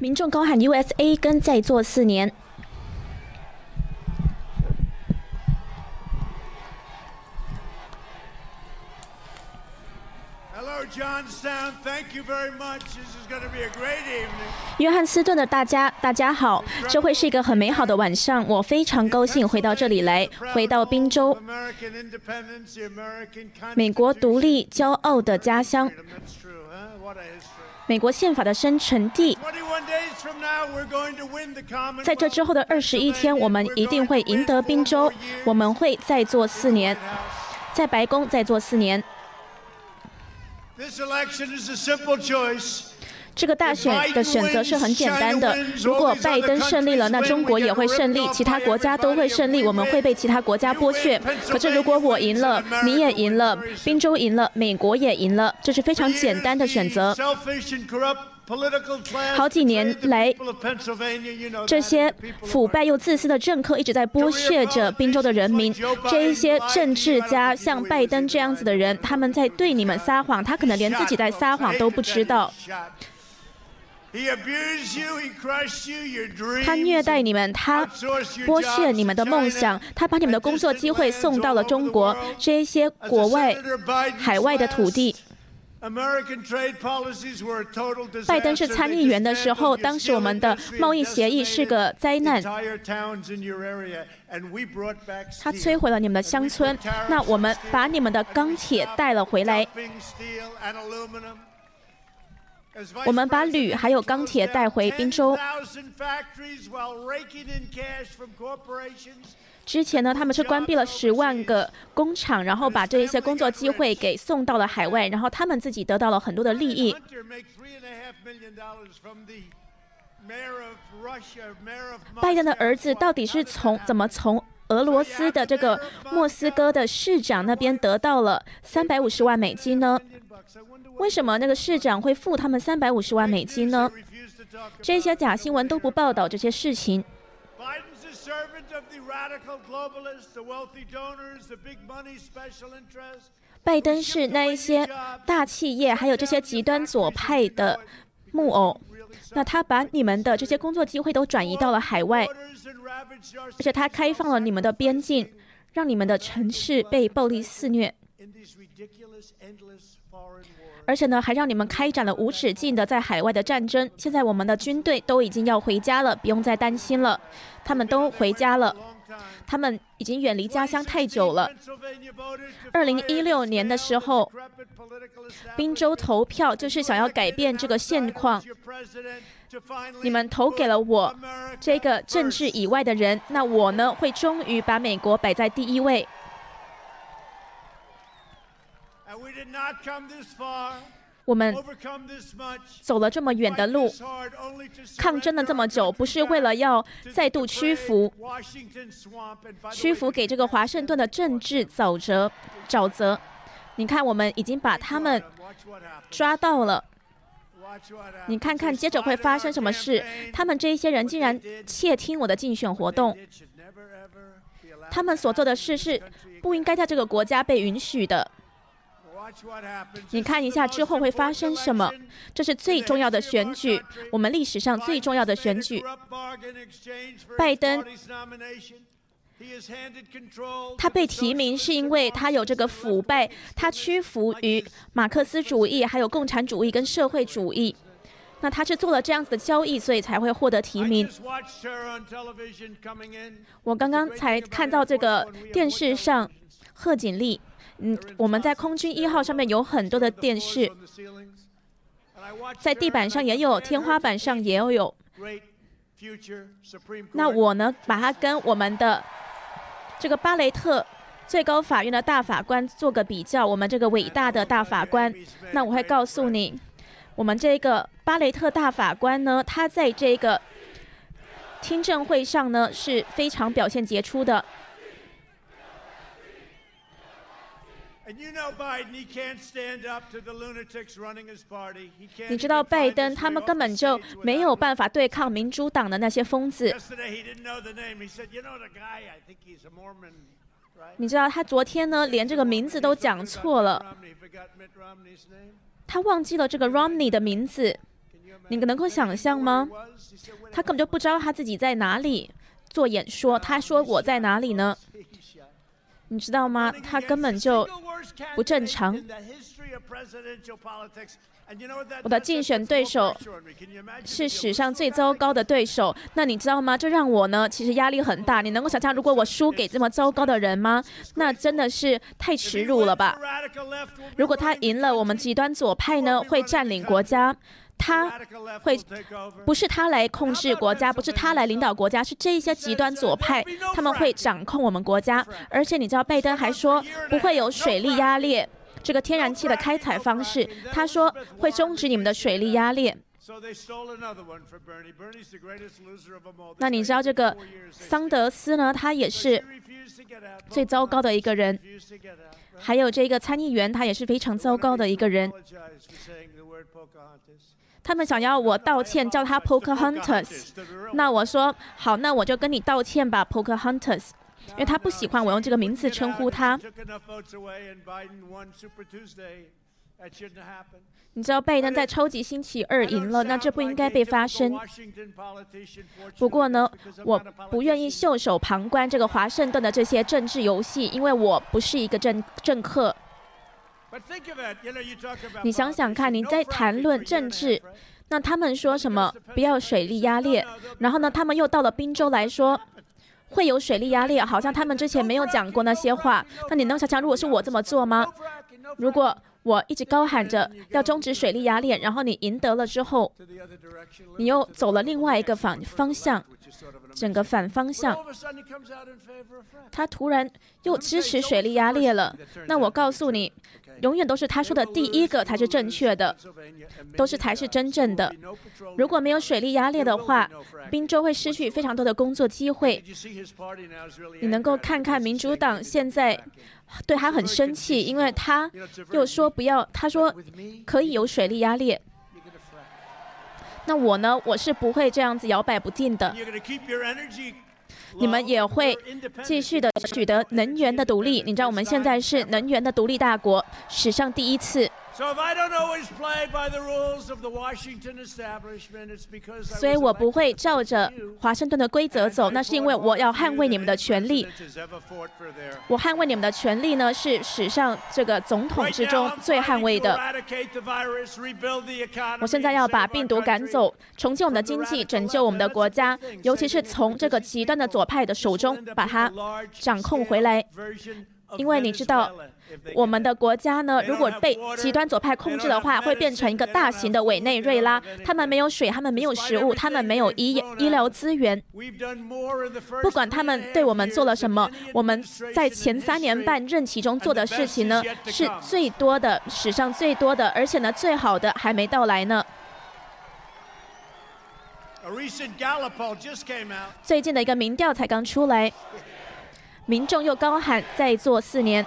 民众高喊 USA 跟再做四年。约翰斯顿的大家，大家好，这会是一个很美好的晚上。我非常高兴回到这里来，回到宾州，美国独立骄傲的家乡，美国宪法的生成地。在这之后的二十一天，我们一定会赢得宾州，我们会再做四年，在白宫再做四年。这个大选的选择是很简单的。如果拜登胜利了，那中国也会胜利，其他国家都会胜利，我们会被其他国家剥削。可是如果我赢了，你也赢了，宾州赢了，美国也赢了，这是非常简单的选择。好几年来，这些腐败又自私的政客一直在剥削着宾州的人民。这一些政治家，像拜登这样子的人，他们在对你们撒谎，他可能连自己在撒谎都不知道。他虐待你们，他剥削你们的梦想，他把你们的工作机会送到了中国这一些国外、海外的土地。拜登是参议员的时候，当时我们的贸易协议是个灾难。他摧毁了你们的乡村，那我们把你们的钢铁带了回来。我们把铝还有钢铁带回滨州。之前呢，他们是关闭了十万个工厂，然后把这一些工作机会给送到了海外，然后他们自己得到了很多的利益。拜登的儿子到底是从怎么从俄罗斯的这个莫斯科的市长那边得到了三百五十万美金呢？为什么那个市长会付他们三百五十万美金呢？这些假新闻都不报道这些事情。拜登是那一些大企业，还有这些极端左派的木偶。那他把你们的这些工作机会都转移到了海外，而且他开放了你们的边境，让你们的城市被暴力肆虐。而且呢，还让你们开展了无止境的在海外的战争。现在我们的军队都已经要回家了，不用再担心了，他们都回家了。他们已经远离家乡太久了。二零一六年的时候，宾州投票就是想要改变这个现况。你们投给了我这个政治以外的人，那我呢会终于把美国摆在第一位。我们走了这么远的路，抗争了这么久，不是为了要再度屈服，屈服给这个华盛顿的政治沼泽。沼泽，你看，我们已经把他们抓到了。你看看，接着会发生什么事？他们这一些人竟然窃听我的竞选活动，他们所做的事是不应该在这个国家被允许的。你看一下之后会发生什么？这是最重要的选举，我们历史上最重要的选举。拜登，他被提名是因为他有这个腐败，他屈服于马克思主义、还有共产主义跟社会主义。那他是做了这样子的交易，所以才会获得提名。我刚刚才看到这个电视上贺锦丽。嗯，我们在空军一号上面有很多的电视，在地板上也有，天花板上也有。那我呢，把它跟我们的这个巴雷特最高法院的大法官做个比较，我们这个伟大的大法官，那我会告诉你，我们这个巴雷特大法官呢，他在这个听证会上呢是非常表现杰出的。你知道拜登他们根本就没有办法对抗民主党的那些疯子。你知道他昨天呢，连这个名字都讲错了，他忘记了这个 Romney 的名字。你能够想象吗？他根本就不知道他自己在哪里做演说。他说我在哪里呢？你知道吗？他根本就不正常。我的竞选对手是史上最糟糕的对手。那你知道吗？这让我呢，其实压力很大。你能够想象，如果我输给这么糟糕的人吗？那真的是太耻辱了吧！如果他赢了，我们极端左派呢，会占领国家。他会不是他来控制国家，不是他来领导国家，是这一些极端左派，他们会掌控我们国家。而且你知道，拜登还说不会有水力压裂这个天然气的开采方式，他说会终止你们的水力压裂。那你知道这个桑德斯呢？他也是最糟糕的一个人。还有这个参议员，他也是非常糟糕的一个人。他们想要我道歉，叫他 Poker Hunters。那我说好，那我就跟你道歉吧，Poker Hunters，因为他不喜欢我用这个名字称呼他。你知道拜登在超级星期二赢了，那这不应该被发生。不过呢，我不愿意袖手旁观这个华盛顿的这些政治游戏，因为我不是一个政政客。你想想看，你在谈论政治，那他们说什么不要水力压裂，然后呢，他们又到了滨州来说会有水力压裂，好像他们之前没有讲过那些话。那你能想想，如果是我这么做吗？如果我一直高喊着要终止水力压裂，然后你赢得了之后，你又走了另外一个反方向。整个反方向，他突然又支持水力压裂了。那我告诉你，永远都是他说的第一个才是正确的，都是才是真正的。如果没有水力压力的话，宾州会失去非常多的工作机会。你能够看看民主党现在对他很生气，因为他又说不要，他说可以有水力压力。那我呢？我是不会这样子摇摆不定的。你们也会继续的取得能源的独立。你知道我们现在是能源的独立大国，史上第一次。所以我不会照着华盛顿的规则走，那是因为我要捍卫你们的权利。我捍卫你们的权利呢，是史上这个总统之中最捍卫的。我现在要把病毒赶走，重建我们的经济，拯救我们的国家，尤其是从这个极端的左派的手中把它掌控回来。因为你知道，我们的国家呢，如果被极端左派控制的话，会变成一个大型的委内瑞拉。他们没有水，他们没有食物，他们没有医医疗资源。不管他们对我们做了什么，我们在前三年半任期中做的事情呢，是最多的，史上最多的，而且呢，最好的还没到来呢。最近的一个民调才刚出来。民众又高喊“再做四年”。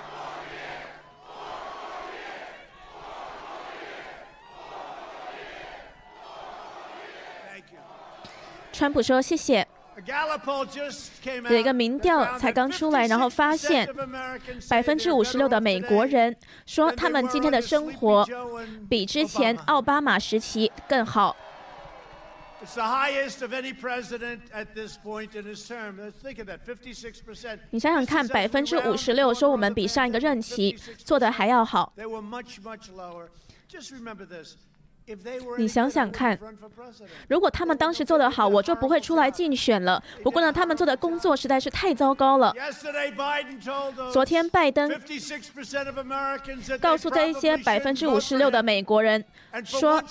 川普说：“谢谢。”有一个民调才刚出来，然后发现百分之五十六的美国人说他们今天的生活比之前奥巴马时期更好。你想想看，百分之五十六说我们比上一个任期做的还要好。你想想看，如果他们当时做得好，我就不会出来竞选了。不过呢，他们做的工作实在是太糟糕了。昨天拜登告诉这一些百分之五十六的美国人说，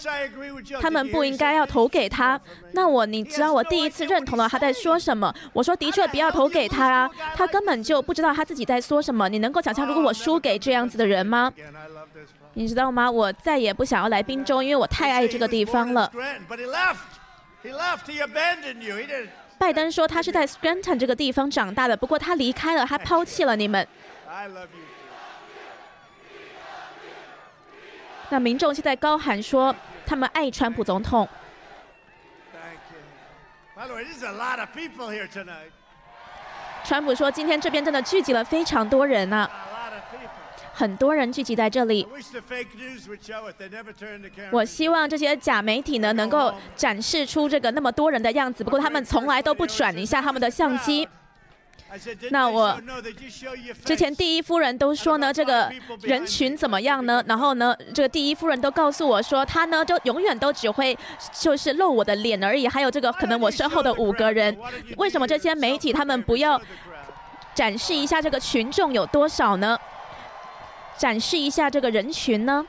他们不应该要投给他。那我，你知道我第一次认同了他在说什么？我说的确不要投给他啊，他根本就不知道他自己在说什么。你能够想象如果我输给这样子的人吗？你知道吗？我再也不想要来滨州，因为我太爱这个地方了。拜登说他是在 Scranton 这个地方长大的，不过他离开了，他抛弃了你们。那民众现在高喊说他们爱川普总统。川普说今天这边真的聚集了非常多人呢。很多人聚集在这里。我希望这些假媒体呢，能够展示出这个那么多人的样子。不过他们从来都不转一下他们的相机。那我之前第一夫人都说呢，这个人群怎么样呢？然后呢，这个第一夫人都告诉我说，他呢就永远都只会就是露我的脸而已。还有这个可能我身后的五个人，为什么这些媒体他们不要展示一下这个群众有多少呢？展示一下这个人群呢？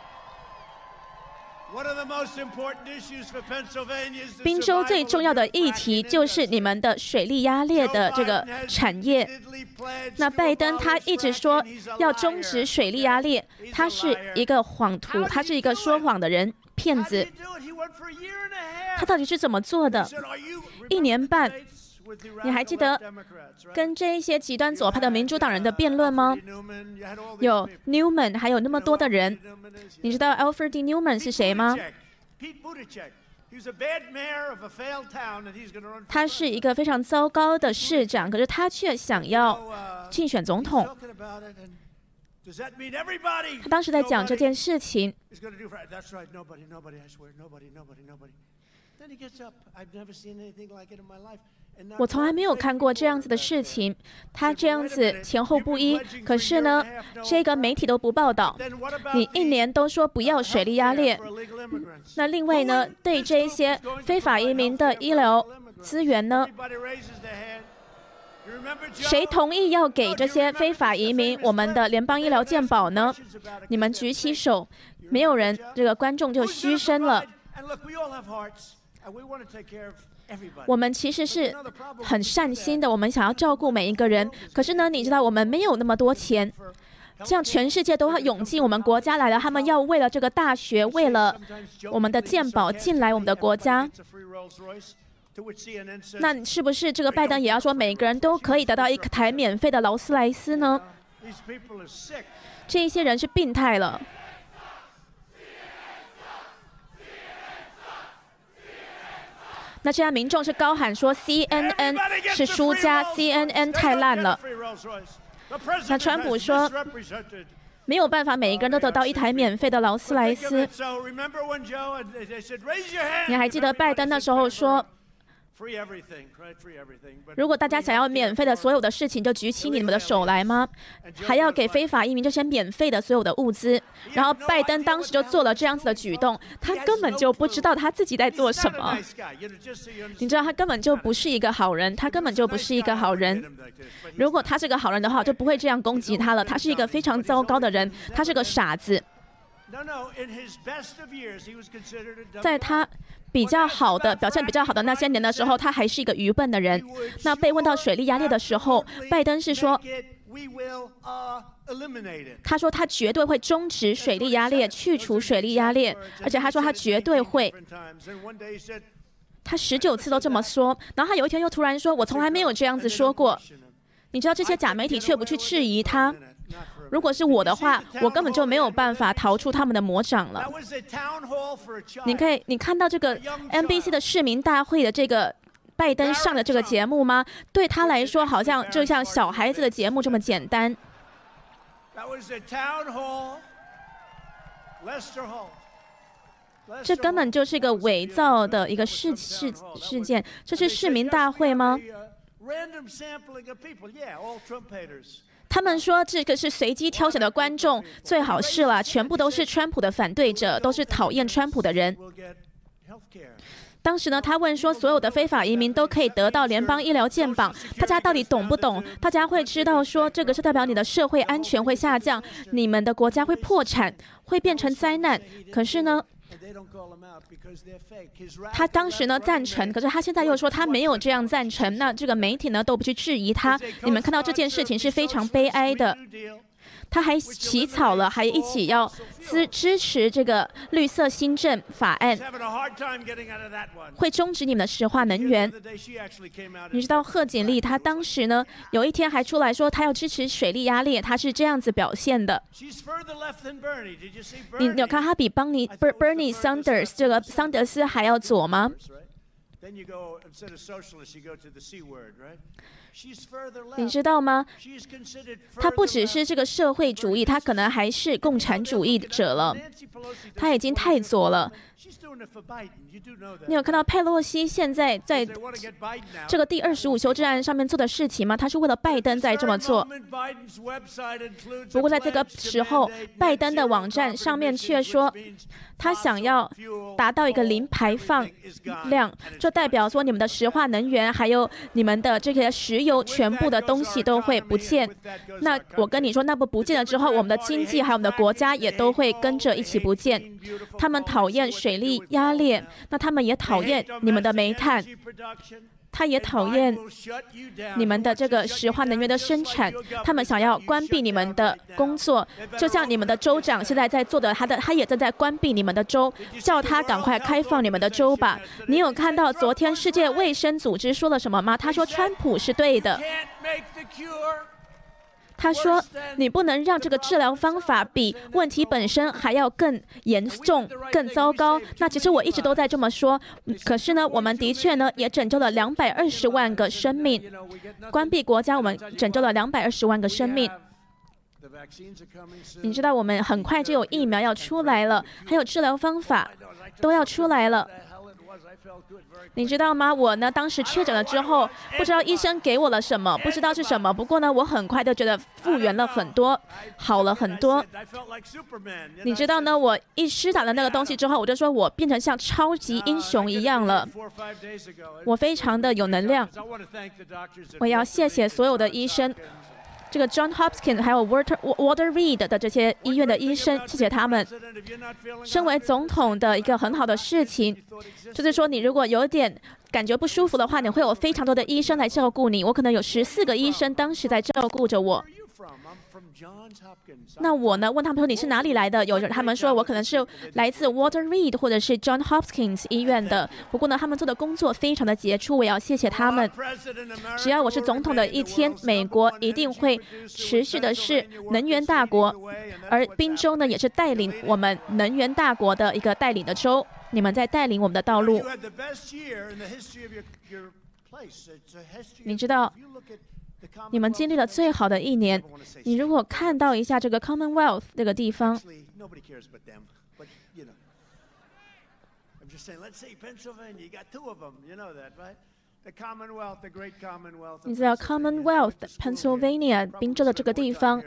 宾州最重要的议题就是你们的水力压裂的这个产业。那拜登他一直说要终止水力压裂，他是一个谎徒，他是一个说谎的人，骗子。他到底是怎么做的？一年半。你还记得跟这一些极端左派的民主党人的辩论吗？有 Newman，还有那么多的人。你知道 Alfred Newman 是谁吗？他是一个非常糟糕的市长，可是他却想要竞选总统。他当时在讲这件事情。我从来没有看过这样子的事情，他这样子前后不一。可是呢，这个媒体都不报道。你一年都说不要水力压裂，那另外呢，对这一些非法移民的医疗资源呢？谁同意要给这些非法移民我们的联邦医疗健保呢？你们举起手，没有人，这个观众就嘘声了。我们其实是很善心的，我们想要照顾每一个人。可是呢，你知道我们没有那么多钱，这样全世界都要涌进我们国家来了。他们要为了这个大学，为了我们的健保进来我们的国家。那是不是这个拜登也要说每个人都可以得到一台免费的劳斯莱斯呢？这一些人是病态了。那这样民众是高喊说 CNN 是输家，CNN 太烂了。那川普说没有办法，每一个人都得到一台免费的劳斯莱斯。你还记得拜登那时候说？如果大家想要免费的所有的事情，就举起你们的手来吗？还要给非法移民这些免费的所有的物资？然后拜登当时就做了这样子的举动，他根本就不知道他自己在做什么。你知道他根本就不是一个好人，他根本就不是一个好人。如果他是个好人的话，就不会这样攻击他了。他是一个非常糟糕的人，他是个傻子。在他。比较好的表现比较好的那些年的时候，他还是一个愚笨的人。那被问到水力压力的时候，拜登是说，他说他绝对会终止水力压裂，去除水力压裂，而且他说他绝对会。他十九次都这么说，然后他有一天又突然说，我从来没有这样子说过。你知道这些假媒体却不去质疑他。如果是我的话，我根本就没有办法逃出他们的魔掌了。你可以，你看到这个 NBC 的市民大会的这个拜登上的这个节目吗？对他来说，好像就像小孩子的节目这么简单。这根本就是一个伪造的一个事事事件。这是市民大会吗？他们说这个是随机挑选的观众，最好是了，全部都是川普的反对者，都是讨厌川普的人。当时呢，他问说，所有的非法移民都可以得到联邦医疗健保，大家到底懂不懂？大家会知道说，这个是代表你的社会安全会下降，你们的国家会破产，会变成灾难。可是呢？他当时呢赞成，可是他现在又说他没有这样赞成。那这个媒体呢都不去质疑他。你们看到这件事情是非常悲哀的。他还起草了，还一起要支支持这个绿色新政法案，会终止你们的石化能源。你知道贺锦丽她当时呢，有一天还出来说她要支持水力压裂，她是这样子表现的。你有看她比邦尼 Bernie Sanders 这个桑德斯还要左吗？你知道吗？他不只是这个社会主义，他可能还是共产主义者了。他已经太左了。你有看到佩洛西现在在这个第二十五修正案上面做的事情吗？他是为了拜登在这么做。不过在这个时候，拜登的网站上面却说，他想要达到一个零排放量，这代表说你们的石化能源还有你们的这些石油全部的东西都会不见。那我跟你说，那不不见了之后，我们的经济还有我们的国家也都会跟着一起不见。他们讨厌水力压裂，那他们也讨厌你们的煤炭，他也讨厌你们的这个石化能源的生产，他们想要关闭你们的工作，就像你们的州长现在在做的，他的他也正在关闭你们的州，叫他赶快开放你们的州吧。你有看到昨天世界卫生组织说了什么吗？他说川普是对的。他说：“你不能让这个治疗方法比问题本身还要更严重、更糟糕。”那其实我一直都在这么说。可是呢，我们的确呢也拯救了两百二十万个生命。关闭国家，我们拯救了两百二十万个生命。你知道，我们很快就有疫苗要出来了，还有治疗方法都要出来了。你知道吗？我呢，当时确诊了之后，不知道医生给我了什么，不知道是什么。不过呢，我很快就觉得复原了很多，好了很多。你知道呢？我一施打了那个东西之后，我就说我变成像超级英雄一样了。我非常的有能量。我要谢谢所有的医生。这个 John Hopkins 还有 Water Water Reed 的这些医院的医生，谢谢他们。身为总统的一个很好的事情，就是说你如果有点感觉不舒服的话，你会有非常多的医生来照顾你。我可能有十四个医生当时在照顾着我。那我呢？问他们说你是哪里来的？有他们说我可能是来自 Walter Reed 或者是 John Hopkins 医院的。不过呢，他们做的工作非常的杰出，我要谢谢他们。只要我是总统的一天，美国一定会持续的是能源大国，而宾州呢也是带领我们能源大国的一个带领的州。你们在带领我们的道路。你知道？你们经历了最好的一年。你如果看到一下这个 Commonwealth 这个地方，你知道 Commonwealth Pennsylvania 宾州的这个地方。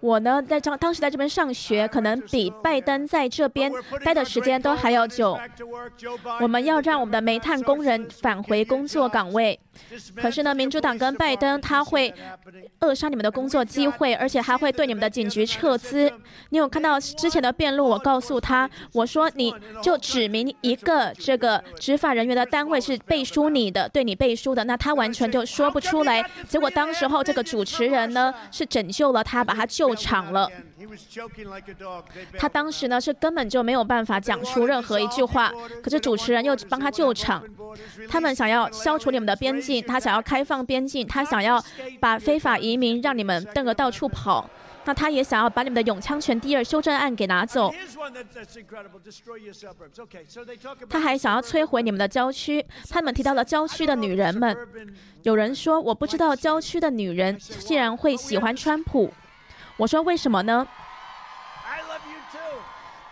我呢，在当当时在这边上学，可能比拜登在这边待的时间都还要久。我们要让我们的煤炭工人返回工作岗位。可是呢，民主党跟拜登他会扼杀你们的工作机会，而且还会对你们的警局撤资。你有看到之前的辩论？我告诉他，我说你就指明一个这个执法人员的单位是背书你的，对你背书的，那他完全就说不出来。结果当时候这个主持人呢是拯救了他，把他救。场了，他当时呢是根本就没有办法讲出任何一句话，可是主持人又帮他救场。他们想要消除你们的边境，他想要开放边境，他想要把非法移民让你们瞪个到处跑，那他也想要把你们的永枪权第二修正案给拿走。他还想要摧毁你们的郊区。他们提到了郊区的女人们，有人说我不知道郊区的女人竟然会喜欢川普。我说为什么呢？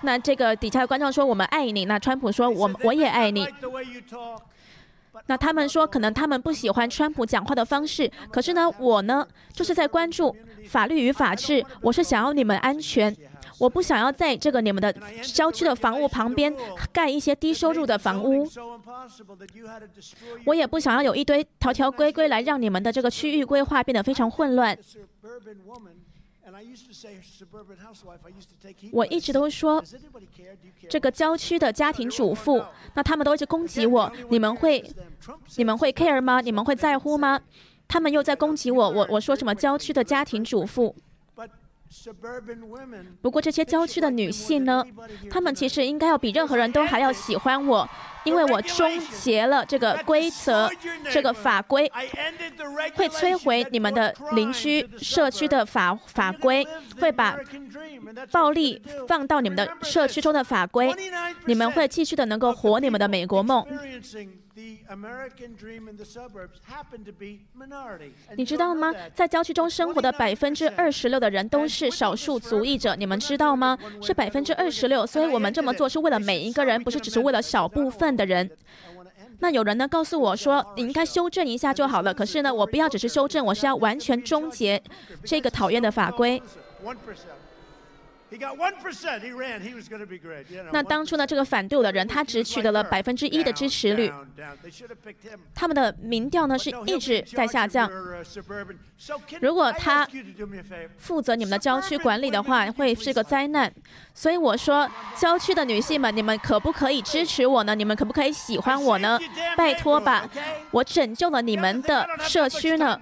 那这个底下的观众说我们爱你，那川普说我我也爱你。那他们说可能他们不喜欢川普讲话的方式，可是呢我呢就是在关注法律与法治，我是想要你们安全，我不想要在这个你们的郊区的房屋旁边盖一些低收入的房屋，我也不想要有一堆条条规规来让你们的这个区域规划变得非常混乱。我一直都说，这个郊区的家庭主妇，那他们都一直攻击我。你们会，你们会 care 吗？你们会在乎吗？他们又在攻击我。我我说什么郊区的家庭主妇？不过这些郊区的女性呢，她们其实应该要比任何人都还要喜欢我，因为我终结了这个规则、这个法规，会摧毁你们的邻居社区的法法规，会把暴力放到你们的社区中的法规，你们会继续的能够活你们的美国梦。你知道吗？在郊区中生活的百分之二十六的人都是少数族裔者，你们知道吗？是百分之二十六，所以我们这么做是为了每一个人，不是只是为了小部分的人。那有人呢告诉我说，你应该修正一下就好了。可是呢，我不要只是修正，我是要完全终结这个讨厌的法规。那当初呢，这个反对我的人，他只取得了百分之一的支持率。他们的民调呢是一直在下降。如果他负责你们的郊区管理的话，会是个灾难。所以我说，郊区的女性们，你们可不可以支持我呢？你们可不可以喜欢我呢？拜托吧，我拯救了你们的社区呢。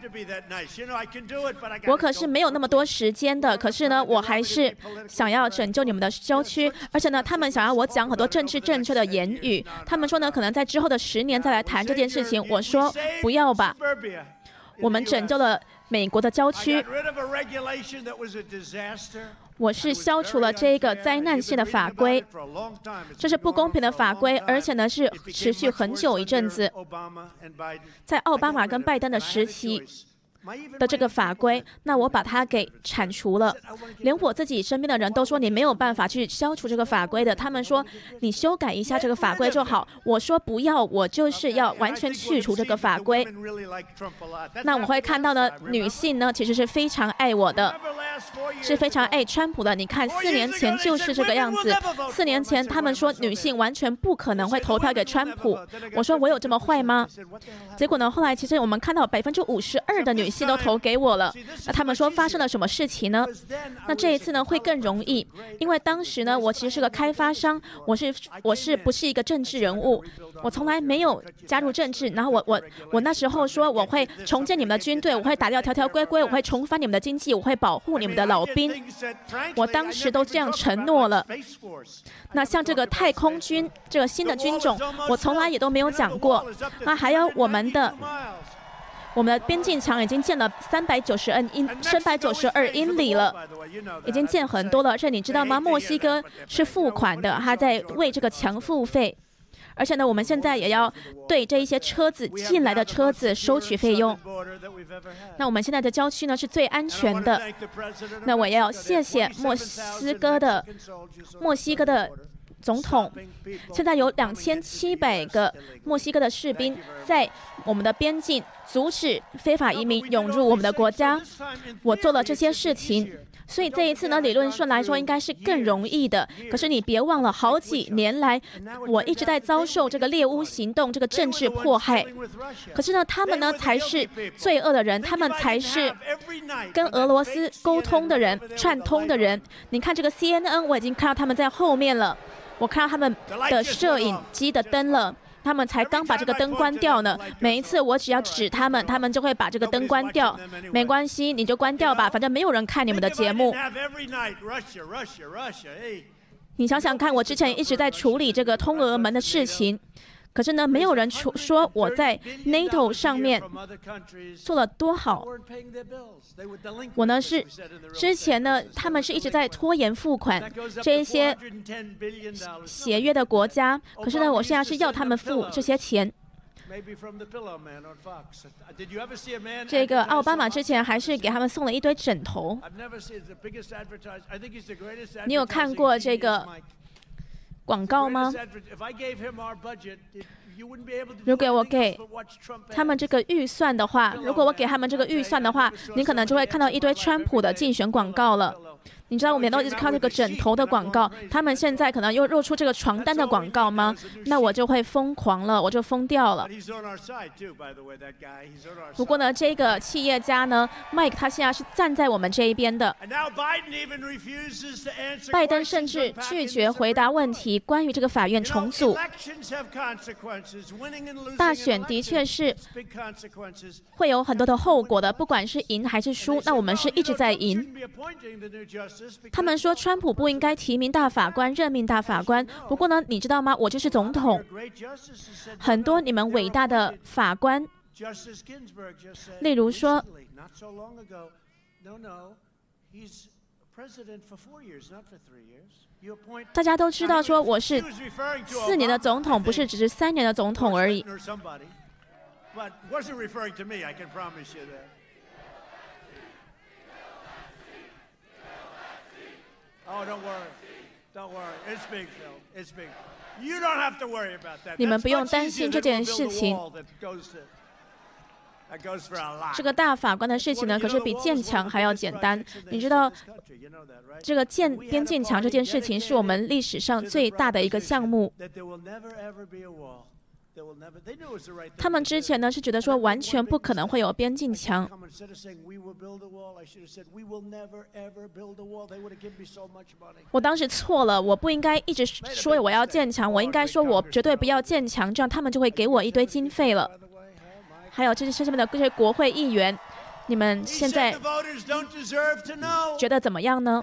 我可是没有那么多时间的，可是呢，我还是想要拯救你们的郊区。而且呢，他们想要我讲很多政治正确的言语。他们说呢，可能在之后的十年再来谈这件事情。我说不要吧，我们拯救了美国的郊区。我是消除了这个灾难性的法规，这是不公平的法规，而且呢是持续很久一阵子，在奥巴马跟拜登的时期。的这个法规，那我把它给铲除了。连我自己身边的人都说你没有办法去消除这个法规的。他们说你修改一下这个法规就好。我说不要，我就是要完全去除这个法规。那我会看到呢，女性呢其实是非常爱我的，是非常爱川普的。你看，四年前就是这个样子。四年前他们说女性完全不可能会投票给川普。我说我有这么坏吗？结果呢，后来其实我们看到百分之五十二的女性。都投给我了，那他们说发生了什么事情呢？那这一次呢会更容易，因为当时呢我其实是个开发商，我是我是不是一个政治人物？我从来没有加入政治。然后我我我那时候说我会重建你们的军队，我会打掉条条规规，我会重返你们的经济，我会保护你我们的老兵。我当时都这样承诺了。那像这个太空军这个新的军种，我从来也都没有讲过。那还有我们的。我们的边境墙已经建了三百九十二英，三百九十二英里了，已经建很多了。而且你知道吗？墨西哥是付款的，他在为这个墙付费。而且呢，我们现在也要对这一些车子进来的车子收取费用。那我们现在的郊区呢是最安全的。那我要谢谢墨西哥的墨西哥的。总统，现在有两千七百个墨西哥的士兵在我们的边境阻止非法移民涌入我们的国家。我做了这些事情，所以这一次呢，理论上来说应该是更容易的。可是你别忘了，好几年来我一直在遭受这个猎巫行动、这个政治迫害。可是呢，他们呢才是罪恶的人，他们才是跟俄罗斯沟通的人、串通的人。你看这个 CNN，我已经看到他们在后面了。我看到他们的摄影机的灯了，他们才刚把这个灯关掉呢。每一次我只要指他们，他们就会把这个灯关掉。没关系，你就关掉吧，反正没有人看你们的节目。你想想看，我之前一直在处理这个通俄门的事情。可是呢，没有人说说我在 NATO 上面做了多好。我呢是之前呢，他们是一直在拖延付款这一些协约的国家。可是呢，我现在是要他们付这些钱。这个奥巴马之前还是给他们送了一堆枕头。你有看过这个？广告吗？如果我给他们这个预算的话，如果我给他们这个预算的话，你可能就会看到一堆川普的竞选广告了。你知道我们都一直看这个枕头的广告，他们现在可能又露出这个床单的广告吗？那我就会疯狂了，我就疯掉了。不过呢，这个企业家呢，Mike 他现在是站在我们这一边的。拜登甚至拒绝回答问题，关于这个法院重组。大选的确是会有很多的后果的，不管是赢还是输，那我们是一直在赢。他们说川普不应该提名大法官、任命大法官。不过呢，你知道吗？我就是总统。很多你们伟大的法官，例如说，大家都知道说我是四年的总统，不是只是三年的总统而已。你们不用担心这件事情。这个大法官的事情呢，可是比建墙还要简单。你知道，这个建边境墙这件事情是我们历史上最大的一个项目。他们之前呢是觉得说完全不可能会有边境墙。我当时错了，我不应该一直说我要建墙，我应该说我绝对不要建墙，这样他们就会给我一堆经费了。还有这些下面的这些国会议员，你们现在觉得怎么样呢？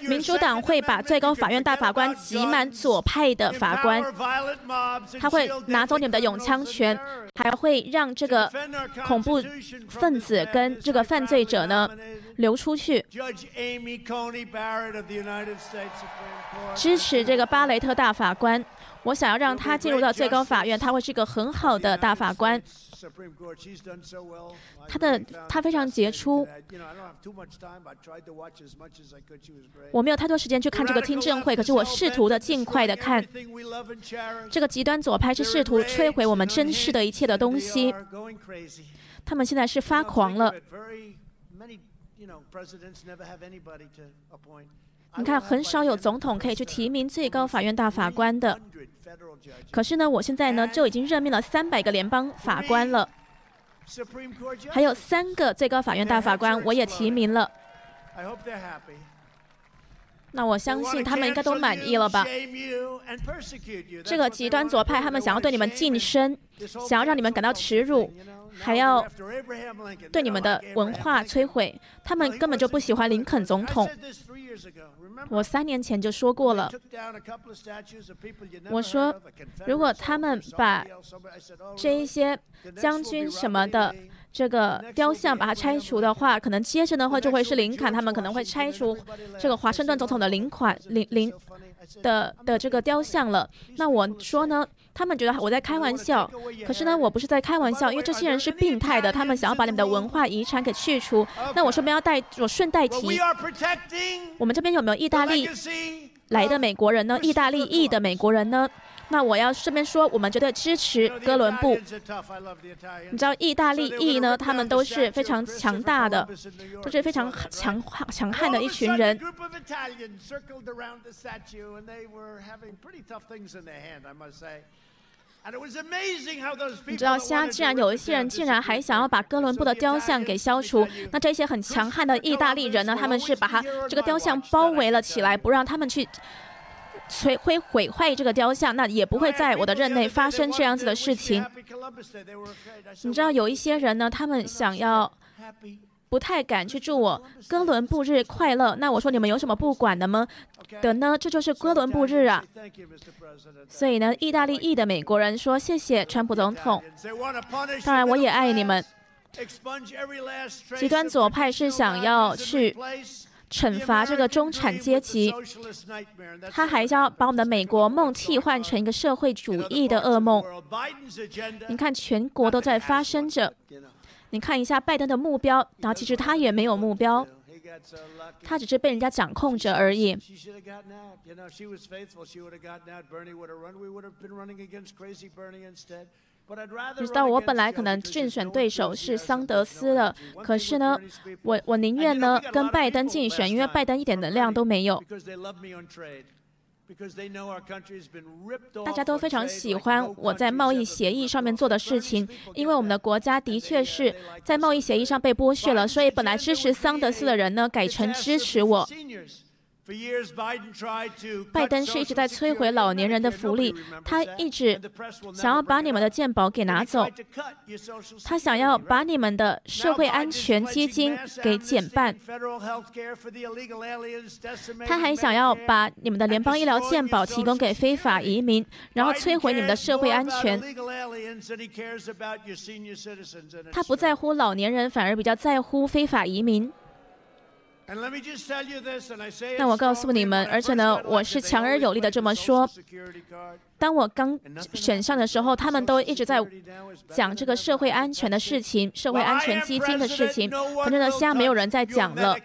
民主党会把最高法院大法官挤满左派的法官，他会拿走你们的永枪权，还会让这个恐怖分子跟这个犯罪者呢流出去。支持这个巴雷特大法官，我想要让他进入到最高法院，他会是一个很好的大法官。他的他非常杰出。我没有太多时间去看这个听证会，可是我试图的尽快的看。这个极端左派是试图摧毁我们珍视的一切的东西。他们现在是发狂了。你看，很少有总统可以去提名最高法院大法官的。可是呢，我现在呢就已经任命了三百个联邦法官了，还有三个最高法院大法官我也提名了。那我相信他们应该都满意了吧？这个极端左派他们想要对你们晋升，想要让你们感到耻辱。还要对你们的文化摧毁，他们根本就不喜欢林肯总统。我三年前就说过了，我说如果他们把这一些将军什么的这个雕像把它拆除的话，可能接着的话就会是林肯，他们可能会拆除这个华盛顿总统的林款林林的的这个雕像了。那我说呢？他们觉得我在开玩笑，可是呢，我不是在开玩笑，因为这些人是病态的，他们想要把你们的文化遗产给去除。那我顺便要带，我顺带提，我们这边有没有意大利来的美国人呢？意大利裔的美国人呢？那我要顺便说，我们绝对支持哥伦布。你知道意大利裔呢？他们都是非常强大的，都是非常强强悍的一群人。你知道，现在竟然有一些人竟然还想要把哥伦布的雕像给消除。那这些很强悍的意大利人呢？他们是把他这个雕像包围了起来，不让他们去摧毁毁坏这个雕像。那也不会在我的任内发生这样子的事情。你知道，有一些人呢，他们想要。不太敢去祝我哥伦布日快乐。那我说你们有什么不管的吗？的呢？这就是哥伦布日啊。所以呢，意大利裔的美国人说谢谢川普总统。当然我也爱你们。极端左派是想要去惩罚这个中产阶级，他还要把我们的美国梦替换成一个社会主义的噩梦。你看，全国都在发生着。你看一下拜登的目标，然后其实他也没有目标，他只是被人家掌控着而已。你知道我本来可能竞选对手是桑德斯的，可是呢，我我宁愿呢跟拜登竞选，因为拜登一点能量都没有。大家都非常喜欢我在贸易协议上面做的事情，因为我们的国家的确是在贸易协议上被剥削了，所以本来支持桑德斯的人呢，改成支持我。拜登是一直在摧毁老年人的福利，他一直想要把你们的健保给拿走，他想要把你们的社会安全基金给减半，他还想要把你们的联邦医疗健保提供给非法移民，然后摧毁你们的社会安全。他不在乎老年人，反而比较在乎非法移民。那我告诉你们，而且呢，我是强而有力的这么说。当我刚选上的时候，他们都一直在讲这个社会安全的事情、社会安全基金的事情。反正呢，现在没有人在讲了。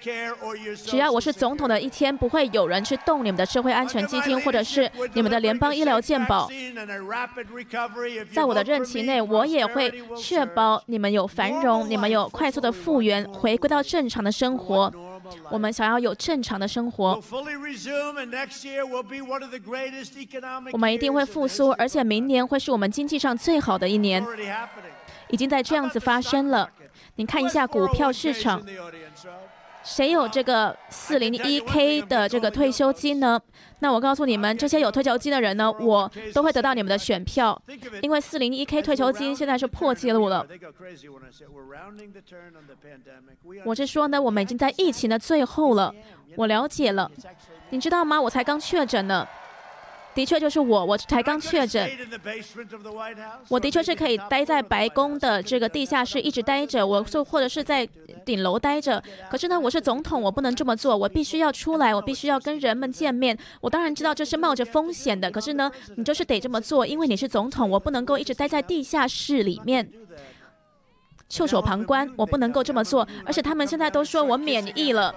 只要我是总统的一天，不会有人去动你们的社会安全基金，或者是你们的联邦医疗健保。在我的任期内，我也会确保你们有繁荣，你们有快速的复原，回归到正常的生活。我们想要有正常的生活，我们一定会复苏，而且明年会是我们经济上最好的一年，已经在这样子发生了。你看一下股票市场。谁有这个四零一 k 的这个退休金呢？那我告诉你们，这些有退休金的人呢，我都会得到你们的选票，因为四零一 k 退休金现在是破纪录了。我是说呢，我们已经在疫情的最后了。我了解了，你知道吗？我才刚确诊呢。的确就是我，我才刚确诊。我的确是可以待在白宫的这个地下室一直待着，我就或者是在顶楼待着。可是呢，我是总统，我不能这么做，我必须要出来，我必须要跟人们见面。我当然知道这是冒着风险的，可是呢，你就是得这么做，因为你是总统，我不能够一直待在地下室里面袖手旁观，我不能够这么做。而且他们现在都说我免疫了。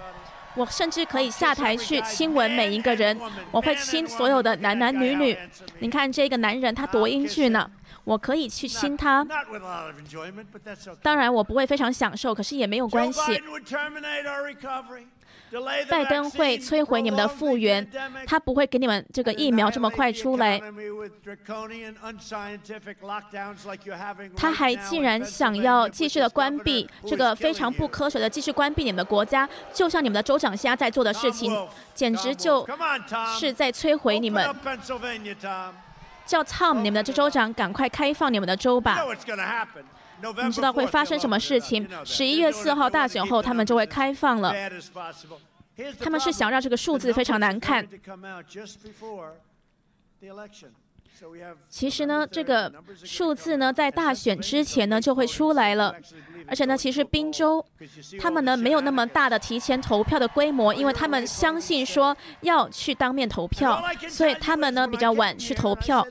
我甚至可以下台去亲吻每一个人，我会亲所有的男男女女。你看这个男人他多英俊呢，我可以去亲他。当然我不会非常享受，可是也没有关系。拜登会摧毁你们的复原，他不会给你们这个疫苗这么快出来。他还竟然想要继续的关闭这个非常不科学的继续关闭你们的国家，就像你们的州长现在在做的事情，简直就是在摧毁你们。叫 Tom，你们的这州长赶快开放你们的州吧。你知道会发生什么事情？十一月四号大选后，他们就会开放了。他们是想让这个数字非常难看。其实呢，这个数字呢，在大选之前呢就会出来了。而且呢，其实宾州他们呢没有那么大的提前投票的规模，因为他们相信说要去当面投票，所以他们呢比较晚去投票。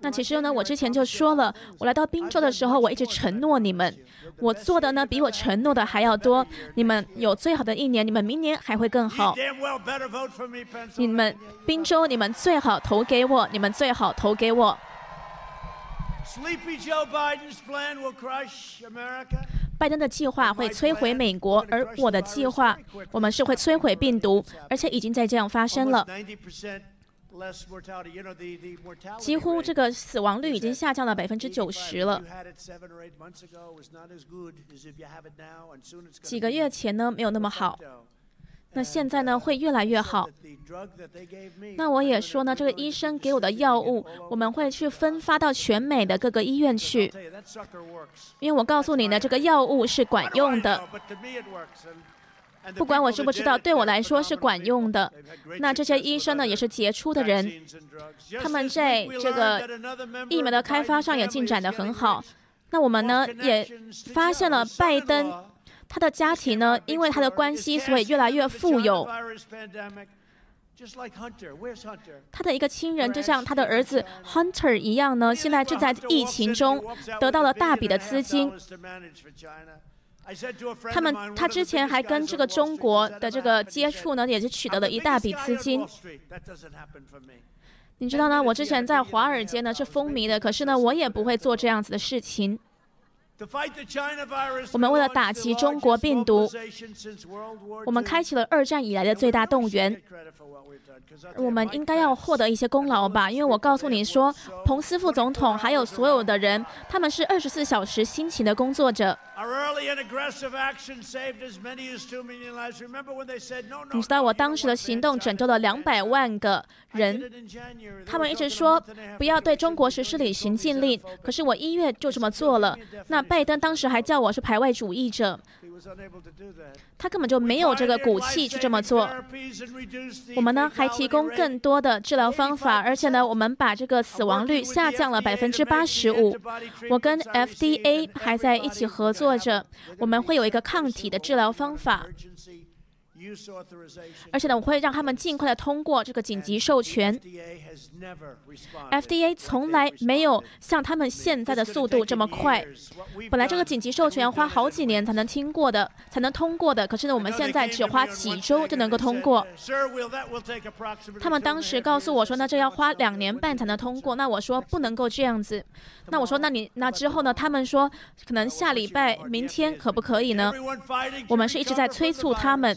那其实呢，我之前就说了，我来到宾州的时候，我一直承诺你们，我做的呢比我承诺的还要多。你们有最好的一年，你们明年还会更好。你们宾州，你们最好投给我，你们最好投给我。拜登的计划会摧毁美国，而我的计划，我们是会摧毁病毒，而且已经在这样发生了。几乎这个死亡率已经下降了百分之九十了。几个月前呢，没有那么好。那现在呢，会越来越好。那我也说呢，这个医生给我的药物，我们会去分发到全美的各个医院去。因为我告诉你呢，这个药物是管用的。不管我知不知道，对我来说是管用的。那这些医生呢，也是杰出的人。他们在这个疫苗的开发上也进展得很好。那我们呢也发现了拜登他的家庭呢，因为他的关系，所以越来越富有。他的一个亲人就像他的儿子 Hunter 一样呢，现在正在疫情中得到了大笔的资金。他们他之前还跟这个中国的这个接触呢，也是取得了一大笔资金。你知道呢？我之前在华尔街呢是风靡的，可是呢，我也不会做这样子的事情。我们为了打击中国病毒，我们开启了二战以来的最大动员。我们应该要获得一些功劳吧？因为我告诉你说，彭斯副总统还有所有的人，他们是二十四小时辛勤的工作者。你知道我当时的行动拯救了两百万个人。他们一直说不要对中国实施旅行禁令，可是我一月就这么做了。那拜登当时还叫我是排外主义者。他根本就没有这个骨气去这么做。我们呢还提供更多的治疗方法，而且呢我们把这个死亡率下降了百分之八十五。我跟 FDA 还在一起合作着，我们会有一个抗体的治疗方法。而且呢，我会让他们尽快的通过这个紧急授权。FDA 从来没有像他们现在的速度这么快。本来这个紧急授权要花好几年才能听过的，才能通过的。可是呢，我们现在只花几周就能够通过。他们当时告诉我说，那这要花两年半才能通过。那我说不能够这样子。那我说，那你那之后呢？他们说可能下礼拜、明天可不可以呢？我们是一直在催促他们。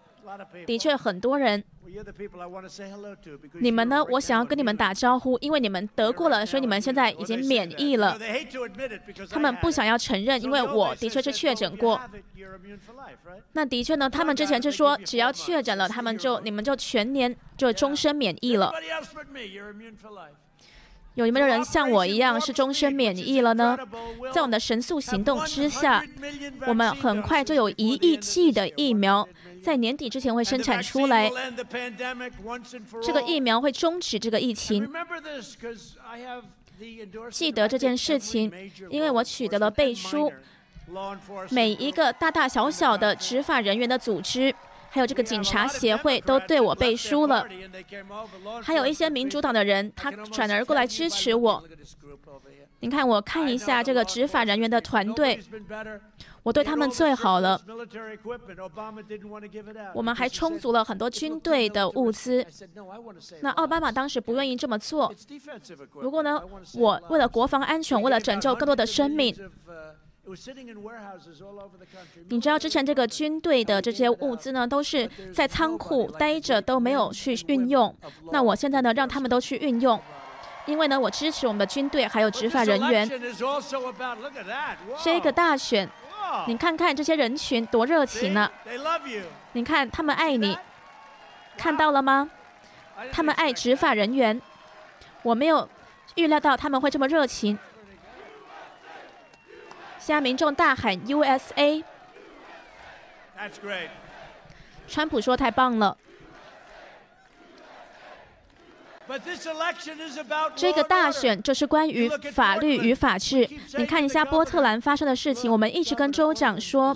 的确，很多人。你们呢？我想要跟你们打招呼，因为你们得过了，所以你们现在已经免疫了。他们不想要承认，因为我的确是确诊过。那的确呢，他们之前就说，只要确诊了，他们就你们就全年就终身免疫了。有没有人像我一样是终身免疫了呢？在我们的神速行动之下，我们很快就有一亿剂的疫苗。在年底之前会生产出来，这个疫苗会终止这个疫情。记得这件事情，因为我取得了背书，每一个大大小小的执法人员的组织，还有这个警察协会都对我背书了。还有一些民主党的人，他转而过来支持我。你看，我看一下这个执法人员的团队。我对他们最好了。我们还充足了很多军队的物资。那奥巴马当时不愿意这么做。如果呢，我为了国防安全，为了拯救更多的生命，你知道之前这个军队的这些物资呢，都是在仓库待着，都没有去运用。那我现在呢，让他们都去运用，因为呢，我支持我们的军队还有执法人员。这个大选。你看看这些人群多热情呢！你看他们爱你，看到了吗？他们爱执法人员。我没有预料到他们会这么热情。现在民众大喊 USA。川普说太棒了。这个大选就是关于法律与法治。你看一下波特兰发生的事情，我们一直跟州长说，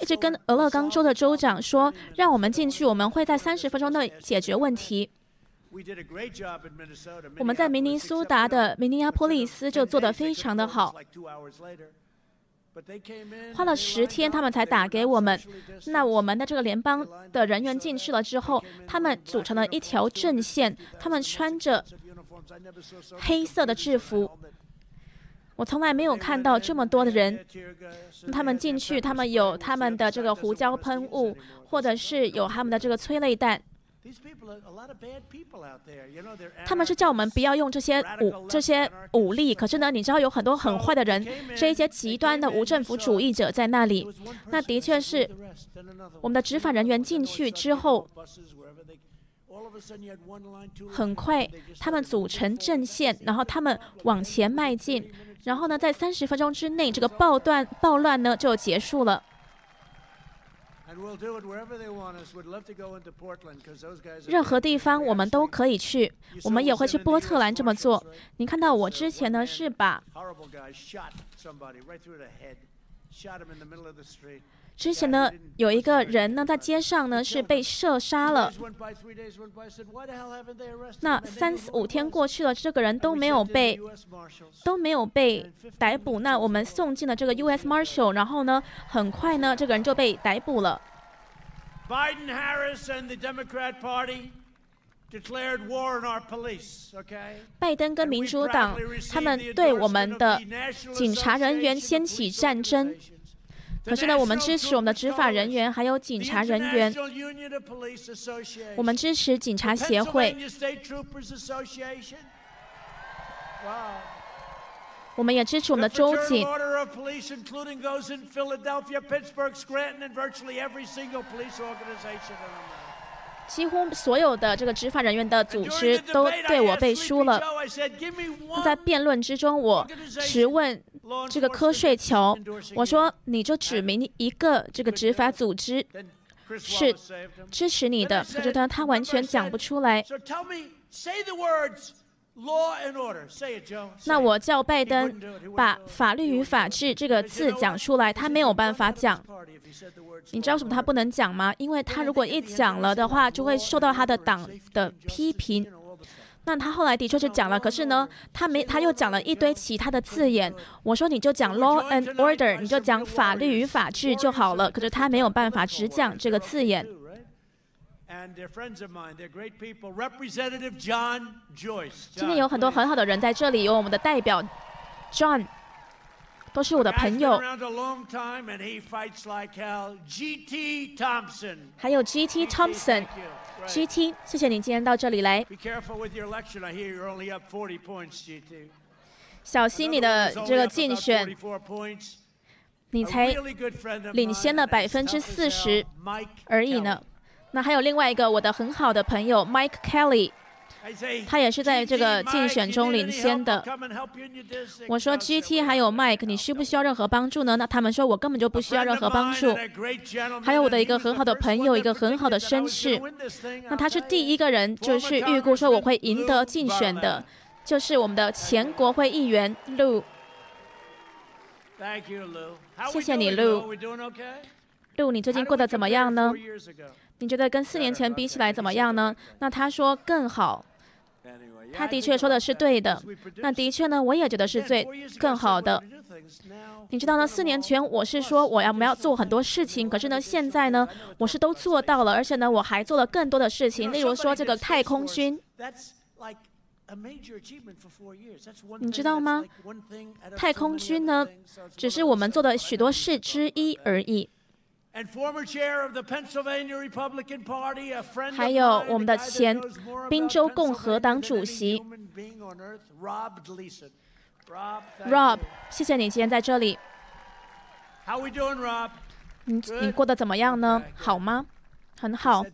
一直跟俄勒冈州的州长说，让我们进去，我们会在三十分钟内解决问题。我们在明尼苏达的明尼阿波利斯就做得非常的好。花了十天，他们才打给我们。那我们的这个联邦的人员进去了之后，他们组成了一条阵线，他们穿着黑色的制服。我从来没有看到这么多的人。他们进去，他们有他们的这个胡椒喷雾，或者是有他们的这个催泪弹。他们是叫我们不要用这些武这些武力，可是呢，你知道有很多很坏的人，这一些极端的无政府主义者在那里。那的确是我们的执法人员进去之后，很快他们组成阵线，然后他们往前迈进。然后呢，在三十分钟之内，这个暴乱暴乱呢就结束了。任何地方我们都可以去，我们也会去波特兰这么做。你看到我之前呢是把。之前呢，有一个人呢，在街上呢是被射杀了。那三五天过去了，这个人都没有被都没有被逮捕。那我们送进了这个 U.S. Marshal，然后呢，很快呢，这个人就被逮捕了。拜登跟民主党他们对我们的警察人员掀起战争。可是呢，我们支持我们的执法人员，还有警察人员。我们支持警察协会。我们也支持我们的州警。几乎所有的这个执法人员的组织都对我背书了。在辩论之中，我直问这个瞌睡球，我说：“你就指明一个这个执法组织是支持你的。”可是他他完全讲不出来。那我叫拜登把“法律与法治”这个字讲出来，他没有办法讲。你知道什么他不能讲吗？因为他如果一讲了的话，就会受到他的党的批评。那他后来的确是讲了，可是呢，他没，他又讲了一堆其他的字眼。我说你就讲 “law and order”，你就讲法律与法治就好了。可是他没有办法只讲这个字眼。今天有很多很好的人在这里，有我们的代表 John，都是我的朋友。还有 G.T. Thompson，G.T. 谢谢你今天到这里来。小心你的这个竞选，你才领先了百分之四十而已呢。那还有另外一个我的很好的朋友 Mike Kelly，他也是在这个竞选中领先的。我说 GT 还有 Mike，你需不需要任何帮助呢？那他们说我根本就不需要任何帮助。还有我的一个很好的朋友，一个很好的绅士，那他是第一个人，就是预估说我会赢得竞选的，就是我们的前国会议员 Lou。谢谢你，Lou。Lou，你最近过得怎么样呢？你觉得跟四年前比起来怎么样呢？那他说更好，他的确说的是对的。那的确呢，我也觉得是最更好的。你知道呢？四年前我是说我要我们要做很多事情，可是呢，现在呢，我是都做到了，而且呢，我还做了更多的事情。例如说这个太空军，你知道吗？太空军呢，只是我们做的许多事之一而已。还有我们的前宾州共和党主席 Rob，谢谢你今天在这里。你你过得怎么样呢？好吗？很好。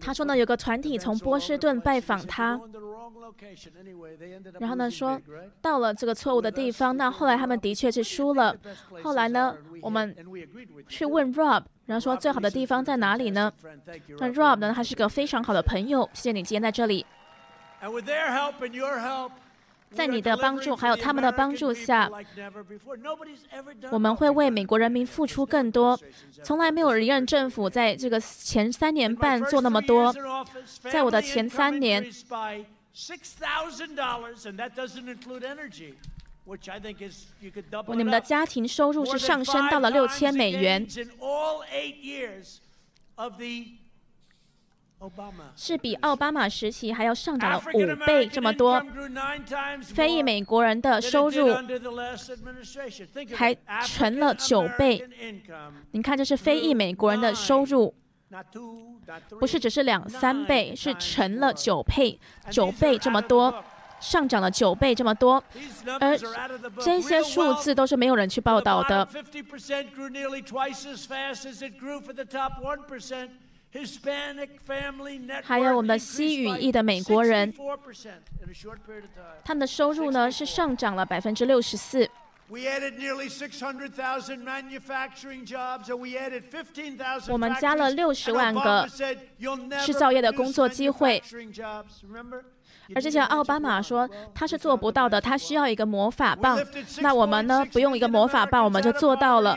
他说呢，有个团体从波士顿拜访他，然后呢说到了这个错误的地方。那后来他们的确是输了。后来呢，我们去问 Rob，然后说最好的地方在哪里呢？那 Rob 呢，他是个非常好的朋友。谢谢你今天在这里。在你的帮助，还有他们的帮助下，我们会为美国人民付出更多。从来没有一任政府在这个前三年半做那么多。在我的前三年，你们的家庭收入是上升到了六千美元。是比奥巴马时期还要上涨了五倍这么多。非裔美国人的收入还成了九倍。你看，这是非裔美国人的收入，不是只是两三倍，是成了九倍，九倍这么多，上涨了九倍这么多。而这些数字都是没有人去报道的。还有我们的西语裔的美国人，他们的收入呢是上涨了百分之六十四。我们加了六十万个制造业的工作机会。而之前奥巴马说他是做不到的，他需要一个魔法棒。那我们呢，不用一个魔法棒，我们就做到了。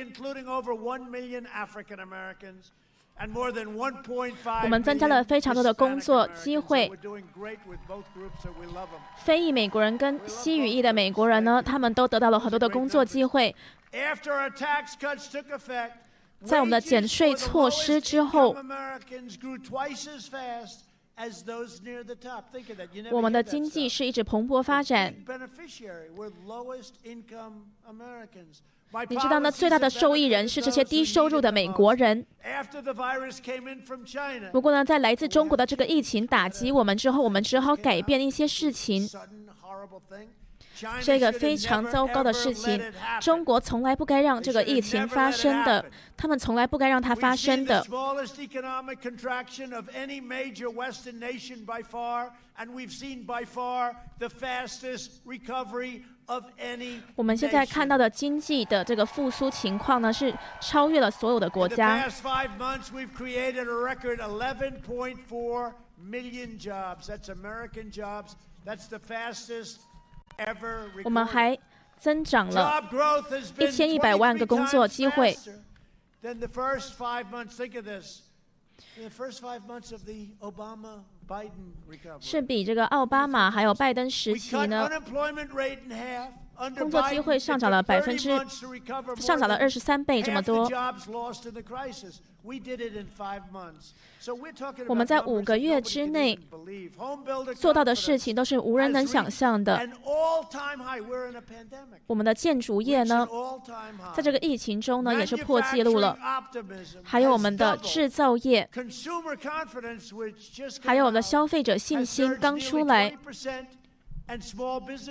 我们增加了非常多的工作机会。非裔美国人跟西语裔的美国人呢，他们都得到了很多的工作机会。在我们的减税措施之后，我们的经济是一直蓬勃发展。你知道呢？最大的受益人是这些低收入的美国人。不过呢，在来自中国的这个疫情打击我们之后，我们只好改变一些事情。这个非常糟糕的事情，中国从来不该让这个疫情发生的，他们从来不该让它发生的。我们现在看到的经济的这个复苏情况呢，是超越了所有的国家。我们还增长了一千一百万个工作机会。是比这个奥巴马还有拜登时期呢，工作机会上涨了百分之上涨了二十三倍这么多。我们在五个月之内做到的事情都是无人能想象的。我们的建筑业呢，在这个疫情中呢也是破纪录了。还有我们的制造业，还有我们的消费者信心刚出来，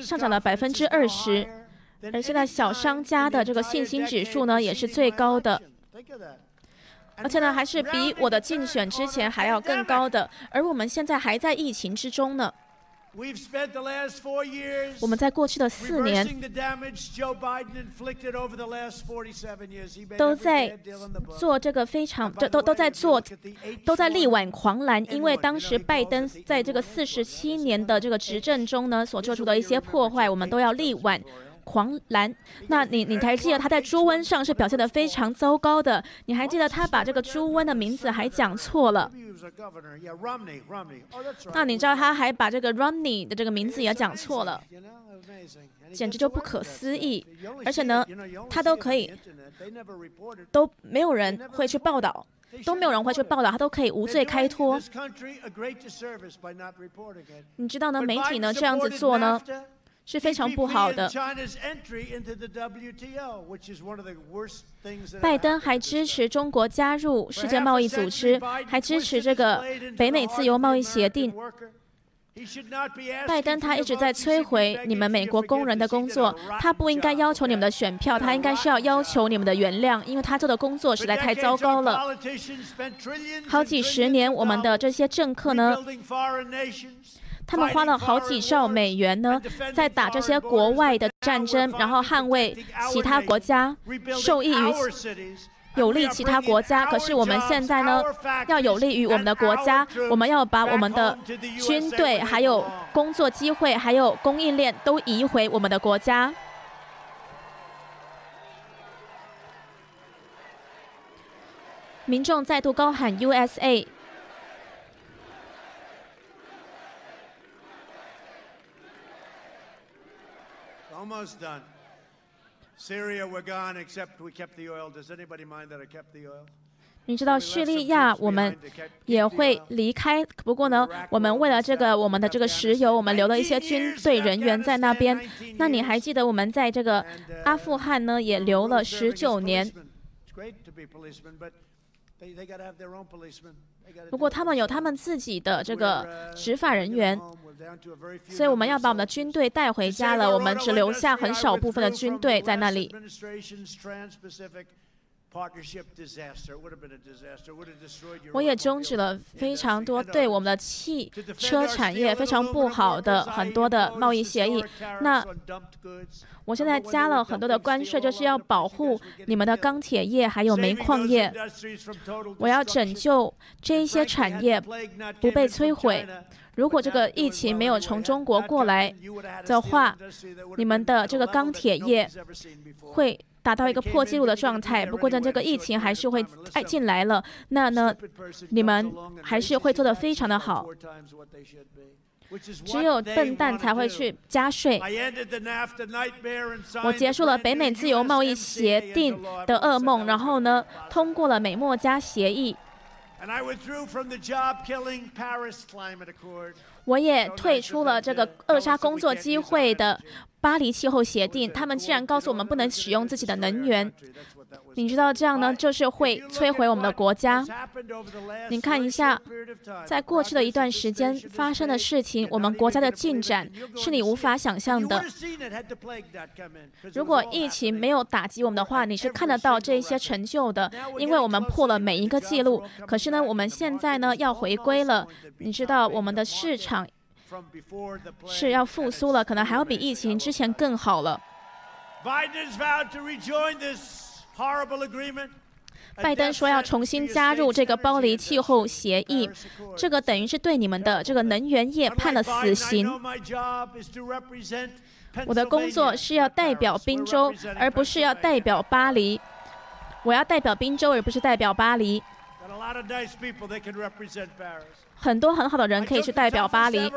上涨了百分之二十。而现在小商家的这个信心指数呢也是最高的。而且呢，还是比我的竞选之前还要更高的。而我们现在还在疫情之中呢。我们在过去的四年都在做这个非常，都都都在做，都在力挽狂澜。因为当时拜登在这个四十七年的这个执政中呢，所做出的一些破坏，我们都要力挽。狂澜，那你你还记得他在猪瘟上是表现的非常糟糕的？你还记得他把这个猪瘟的名字还讲错了？那你知道他还把这个 Romney 的这个名字也讲错了，简直就不可思议。而且呢，他都可以，都没有人会去报道，都没有人会去报道，他都可以无罪开脱。你知道呢？媒体呢这样子做呢？是非常不好的。拜登还支持中国加入世界贸易组织，还支持这个北美自由贸易协定。拜登他一直在摧毁你们美国工人的工作，他不应该要求你们的选票，他应该是要要求你们的原谅，因为他做的工作实在太糟糕了。好几十年，我们的这些政客呢？他们花了好几兆美元呢，在打这些国外的战争，然后捍卫其他国家，受益于有利其他国家。可是我们现在呢，要有利于我们的国家，我们要把我们的军队、还有工作机会、还有供应链都移回我们的国家。民众再度高喊 “USA”。Almost done. Syria, we're gone, except we kept the oil. Does anybody mind that I kept the oil? 你知道叙利亚我们也会离开，不过呢，我们为了这个我们的这个石油，我们留了一些军队人员在那边。那你还记得我们在这个阿富汗呢，也留了十九年。不过他们有他们自己的这个执法人员。所以我们要把我们的军队带回家了，我们只留下很少部分的军队在那里。我也终止了非常多对我们的汽车产业非常不好的很多的贸易协议。那我现在加了很多的关税，就是要保护你们的钢铁业还有煤矿业。我要拯救这一些产业不被摧毁。如果这个疫情没有从中国过来的话，你们的这个钢铁业会。达到一个破纪录的状态。不过呢，这个疫情还是会哎进来了。那呢，你们还是会做得非常的好。只有笨蛋才会去加税。我结束了北美自由贸易协定的噩梦，然后呢，通过了美墨加协议。我也退出了这个扼杀工作机会的巴黎气候协定。他们竟然告诉我们不能使用自己的能源。你知道这样呢，就是会摧毁我们的国家。你看一下，在过去的一段时间发生的事情，我们国家的进展是你无法想象的。如果疫情没有打击我们的话，你是看得到这一些成就的，因为我们破了每一个记录。可是呢，我们现在呢要回归了。你知道，我们的市场是要复苏了，可能还要比疫情之前更好了。拜登说要重新加入这个巴黎气候协议，这个等于是对你们的这个能源业判了死刑。我的工作是要代表宾州，而不是要代表巴黎。我要代表宾州，而不是代表巴黎。很多很好的人可以去代表巴黎。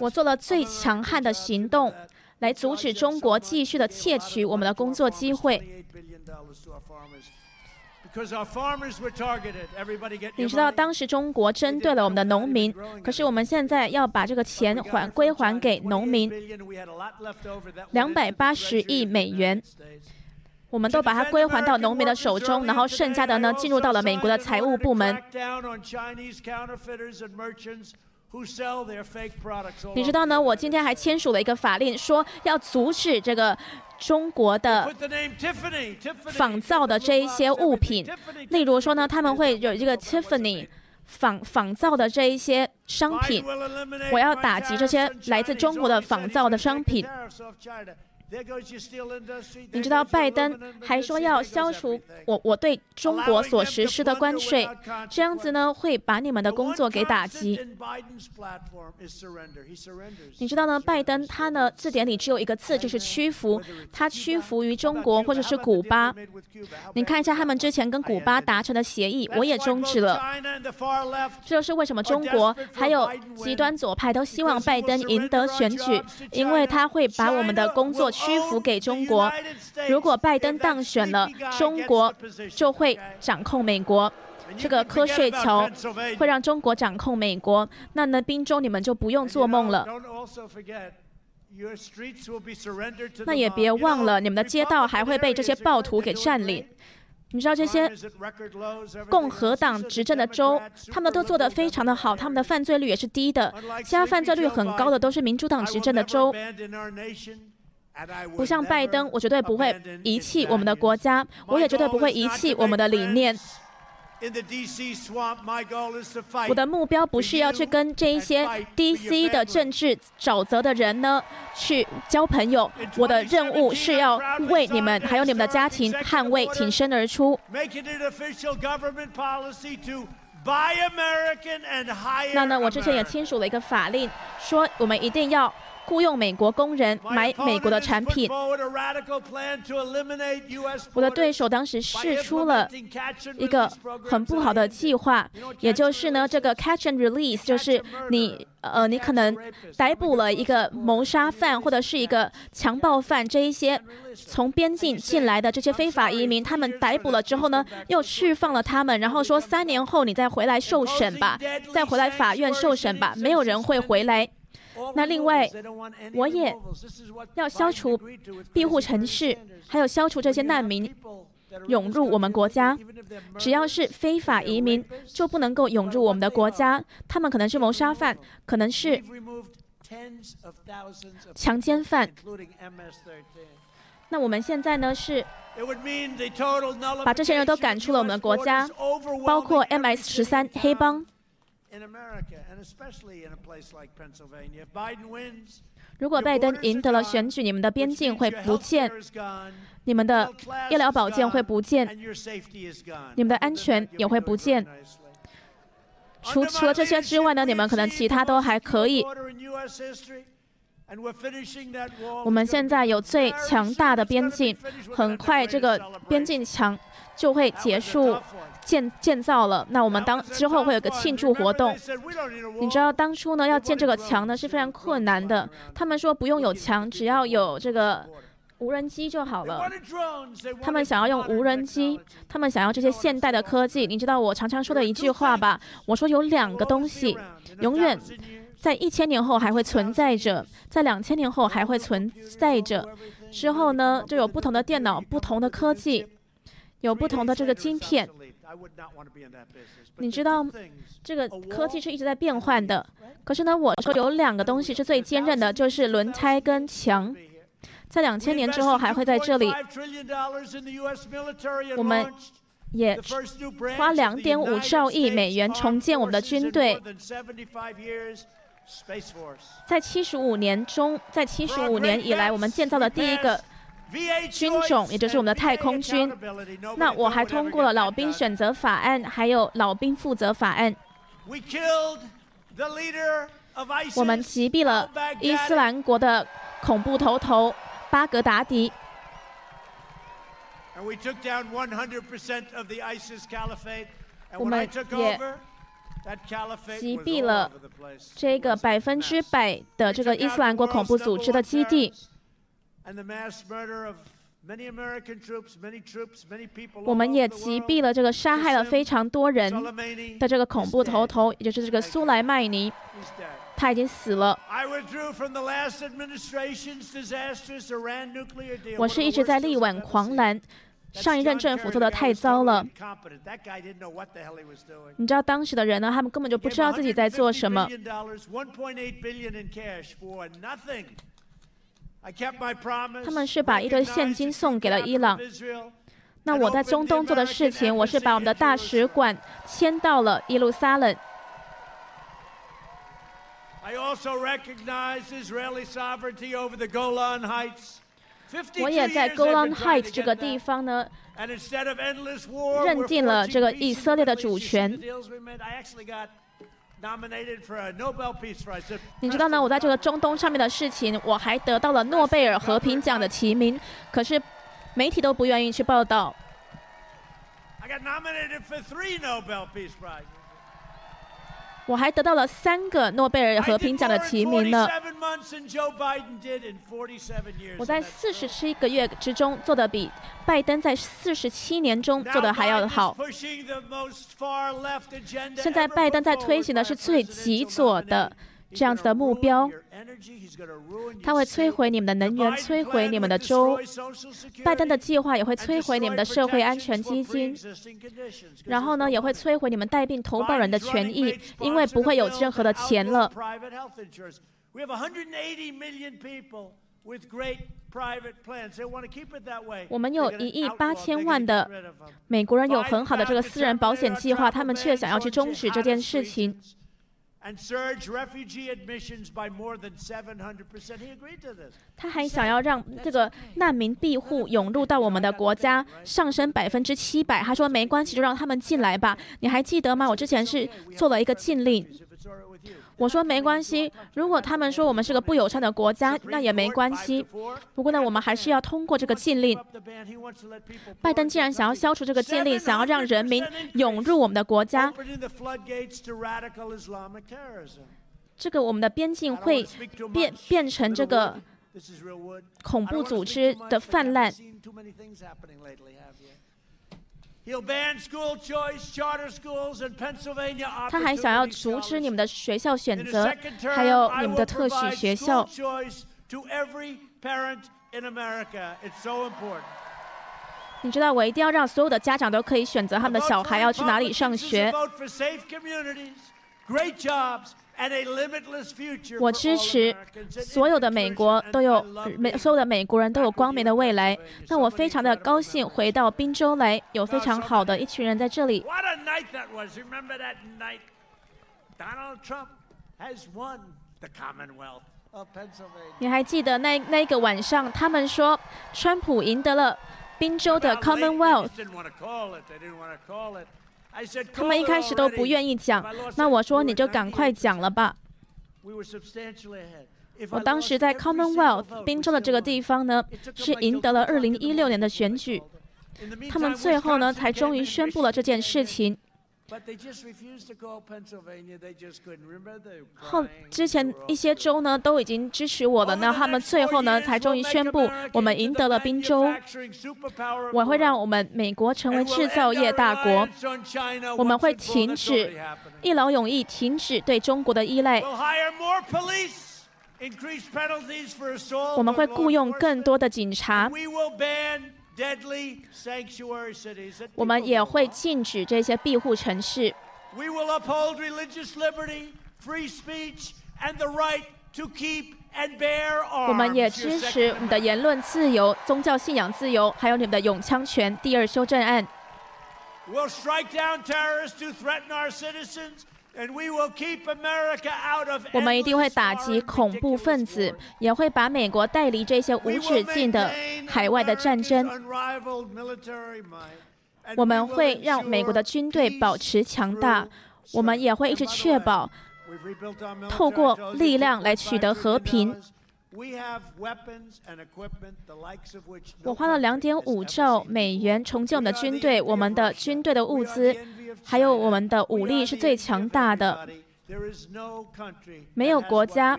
我做了最强悍的行动。来阻止中国继续的窃取我们的工作机会。你知道当时中国针对了我们的农民，可是我们现在要把这个钱还归还给农民，两百八十亿美元，我们都把它归还到农民的手中，然后剩下的呢进入到了美国的财务部门。你知道呢？我今天还签署了一个法令，说要阻止这个中国的仿造的这一些物品。例如说呢，他们会有这个 Tiffany 仿仿造的这一些商品，我要打击这些来自中国的仿造的商品。你知道拜登还说要消除我我对中国所实施的关税，这样子呢会把你们的工作给打击。你知道呢？拜登他呢字典里只有一个字，就是屈服。他屈服于中国或者是古巴。你看一下他们之前跟古巴达成的协议，我也终止了。这就是为什么中国还有极端左派都希望拜登赢得选举，因为他会把我们的工作。屈服给中国。如果拜登当选了，中国就会掌控美国。这个瞌睡球会让中国掌控美国。那呢，宾州你们就不用做梦了。那也别忘了，你们的街道还会被这些暴徒给占领。你知道这些共和党执政的州，他们都做得非常的好，他们的犯罪率也是低的。其他犯罪率很高的都是民主党执政的州。不像拜登，我绝对不会遗弃我们的国家，我也绝对不会遗弃我们的理念。我的目标不是要去跟这一些 DC 的政治沼泽的人呢去交朋友，我的任务是要为你们还有你们的家庭捍卫，挺身而出。那呢，我之前也签署了一个法令，说我们一定要。雇佣美国工人买美国的产品。我的对手当时试出了一个很不好的计划，也就是呢，这个 catch and release，就是你呃，你可能逮捕了一个谋杀犯或者是一个强暴犯，这一些从边境进来的这些非法移民，他们逮捕了之后呢，又释放了他们，然后说三年后你再回来受审吧，再回来法院受审吧，没有人会回来。那另外，我也要消除庇护城市，还有消除这些难民涌入我们国家。只要是非法移民，就不能够涌入我们的国家。他们可能是谋杀犯，可能是强奸犯。那我们现在呢是把这些人都赶出了我们的国家，包括 MS 十三黑帮。如果拜登赢得了选举，你们的边境会不见，你们的医疗保健会不见，你们的安全也会不见。除除了这些之外呢，你们可能其他都还可以。我们现在有最强大的边境，很快这个边境墙就会结束建建造了。那我们当之后会有个庆祝活动。你知道当初呢要建这个墙呢是非常困难的。他们说不用有墙，只要有这个无人机就好了。他们想要用无人机，他们想要这些现代的科技。你知道我常常说的一句话吧？我说有两个东西永远。在一千年后还会存在着，在两千年后还会存在着。之后呢，就有不同的电脑、不同的科技，有不同的这个晶片。你知道，这个科技是一直在变换的。可是呢，我说有两个东西是最坚韧的，就是轮胎跟墙。在两千年之后还会在这里。我们也花两点五兆亿美元重建我们的军队。在七十五年中，在七十五年以来，我们建造的第一个军种，也就是我们的太空军。那我还通过了老兵选择法案，还有老兵负责法案。我们击毙了伊斯兰国的恐怖头头巴格达迪。我们也。击毙了这个百分之百的这个伊斯兰国恐怖组织的基地。我们也击毙了这个杀害了非常多人的这个恐怖头头，也就是这个苏莱曼尼，他已经死了。我是一直在力挽狂澜。上一任政府做的太糟了。你知道当时的人呢？他们根本就不知道自己在做什么。他们是把一堆现金送给了伊朗。那我在中东做的事情，我是把我们的大使馆迁到了耶路撒冷。我也在 Golan Heights 这个地方呢，认定了这个以色列的主权。你知道呢？我在这个中东上面的事情，我还得到了诺贝尔和平奖的提名，可是媒体都不愿意去报道。我还得到了三个诺贝尔和平奖的提名呢。我在四十七个月之中做的比拜登在四十七年中做的还要好。现在拜登在推行的是最极左的。这样子的目标，他会摧毁你们的能源，摧毁你们的州。拜登的计划也会摧毁你们的社会安全基金，然后呢，也会摧毁你们带病投保人的权益，因为不会有任何的钱了。我们有一亿八千万的美国人有很好的这个私人保险计划，他们却想要去终止这件事情。他还想要让这个难民庇护涌入到我们的国家上升百分之七百。他说没关系，就让他们进来吧。你还记得吗？我之前是做了一个禁令。我说没关系，如果他们说我们是个不友善的国家，那也没关系。不过呢，我们还是要通过这个禁令。拜登既然想要消除这个禁令，想要让人民涌入我们的国家，这个我们的边境会变变成这个恐怖组织的泛滥。他还想要阻止你们的学校选择，还有你们的特许学校。你知道，我一定要让所有的家长都可以选择他们的小孩要去哪里上学。我支持所有的美国都有美，所有的美国人都有光明的未来。那我非常的高兴回到宾州来，有非常好的一群人在这里。你还记得那那个晚上，他们说川普赢得了宾州的 Commonwealth。他们一开始都不愿意讲，那我说你就赶快讲了吧。我当时在 Commonwealth 宾州的这个地方呢，是赢得了2016年的选举，他们最后呢才终于宣布了这件事情。后之前一些州呢都已经支持我了，那他们最后呢才终于宣布我们赢得了宾州。我会让我们美国成为制造业大国，我们会停止一劳永逸，停止对中国的依赖。我们会雇佣更多的警察。我们也会禁止这些庇护城市。我们也支持你的言论自由、宗教信仰自由，还有你们的永枪权第二修正案。我们一定会打击恐怖分子，也会把美国带离这些无止境的海外的战争。我们会让美国的军队保持强大，我们也会一直确保透过力量来取得和平。我花了两点五兆美元重建我们的军队，我们的军队的物资还有我们的武力是最强大的。没有国家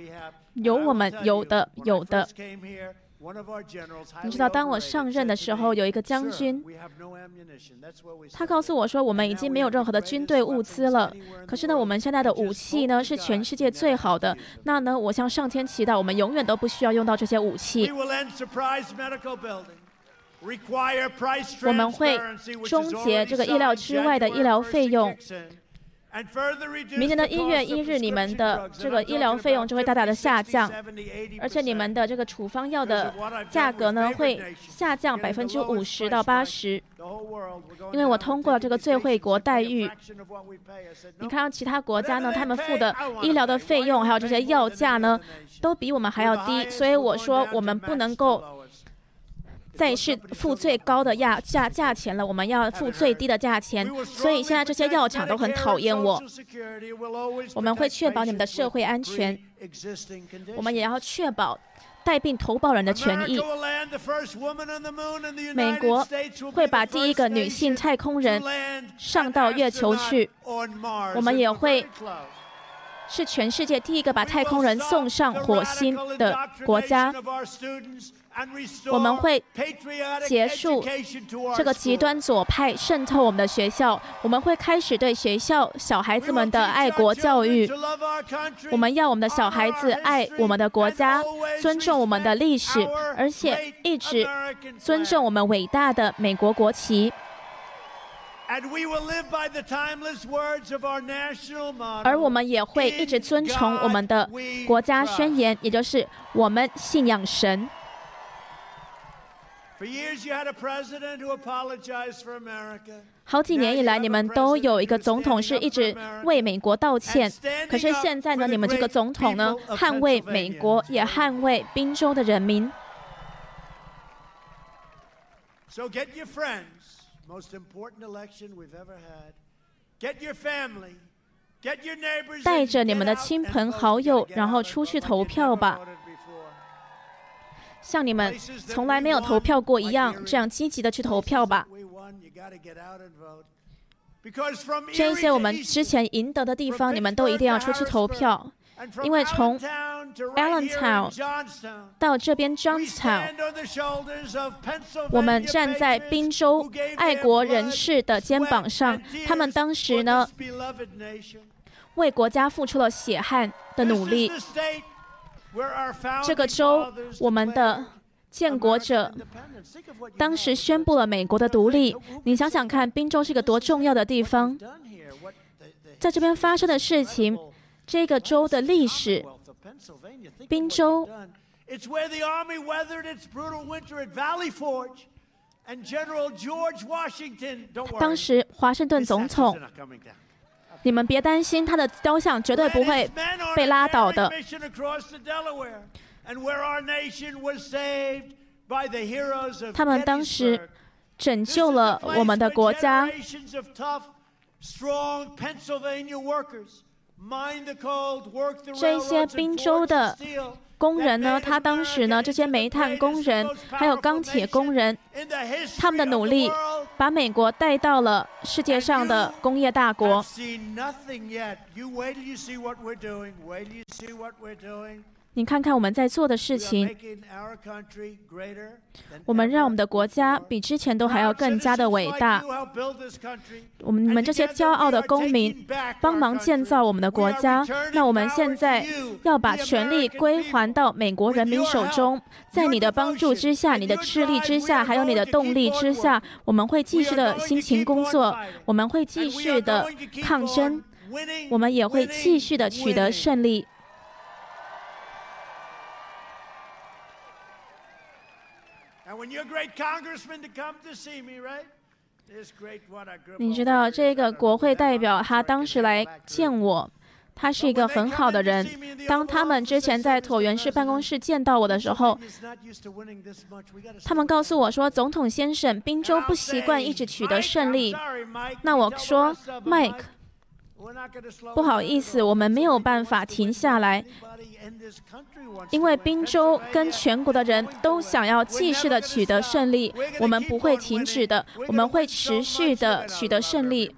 有我们有的有的。你知道，当我上任的时候，有一个将军，他告诉我说，我们已经没有任何的军队物资了。可是呢，我们现在的武器呢是全世界最好的。那呢，我向上天祈祷，我们永远都不需要用到这些武器。我们会终结这个意料之外的医疗费用。明年的一月一日，你们的这个医疗费用就会大大的下降，而且你们的这个处方药的价格呢会下降百分之五十到八十。因为我通过了这个最惠国待遇，你看到其他国家呢，他们付的医疗的费用还有这些药价呢，都比我们还要低，所以我说我们不能够。再是付最高的价价价钱了，我们要付最低的价钱，所以现在这些药厂都很讨厌我。我们会确保你们的社会安全，我们也要确保带病投保人的权益。美国会把第一个女性太空人上到月球去，我们也会是全世界第一个把太空人送上火星的国家。我们会结束这个极端左派渗透我们的学校。我们会开始对学校小孩子们的爱国教育。我们要我们的小孩子爱我们的国家，尊重我们的历史，而且一直尊重我们伟大的美国国旗。而我们也会一直遵从我们的国家宣言，也就是我们信仰神。好几年以来，你们都有一个总统是一直为美国道歉。可是现在呢，你们这个总统呢，捍卫美国，也捍卫宾州的人民。带着你们的亲朋好友，然后出去投票吧。像你们从来没有投票过一样，这样积极的去投票吧。这一些我们之前赢得的地方，你们都一定要出去投票，因为从 Allentown 到这边 Johnstown，我们站在宾州爱国人士的肩膀上，他们当时呢为国家付出了血汗的努力。这个州，我们的建国者当时宣布了美国的独立。你想想看，宾州是一个多重要的地方。在这边发生的事情，这个州的历史，宾州。当时华盛顿总统，你们别担心，他的雕像绝对不会被拉倒的。他们当时拯救了我们的国家。这些宾州的工人呢？他当时呢？这些煤炭工人还有钢铁工人，他们的努力把美国带到了世界上的工业大国。你看看我们在做的事情，我们让我们的国家比之前都还要更加的伟大。我们你们这些骄傲的公民，帮忙建造我们的国家。那我们现在要把权力归还到美国人民手中。在你的帮助之下，你的智力之下，还有你的动力之下，我们会继续的辛勤工作，我们会继续的抗争，我们也会继续的取得胜利。你知道这个国会代表他当时来见我，他是一个很好的人。当他们之前在椭圆式办公室见到我的时候，他们告诉我说：“总统先生，宾州不习惯一直取得胜利。”那我说：“Mike，不好意思，我们没有办法停下来。”因为宾州跟全国的人都想要继续的取得胜利，我们不会停止的，我们会持续的取得胜利。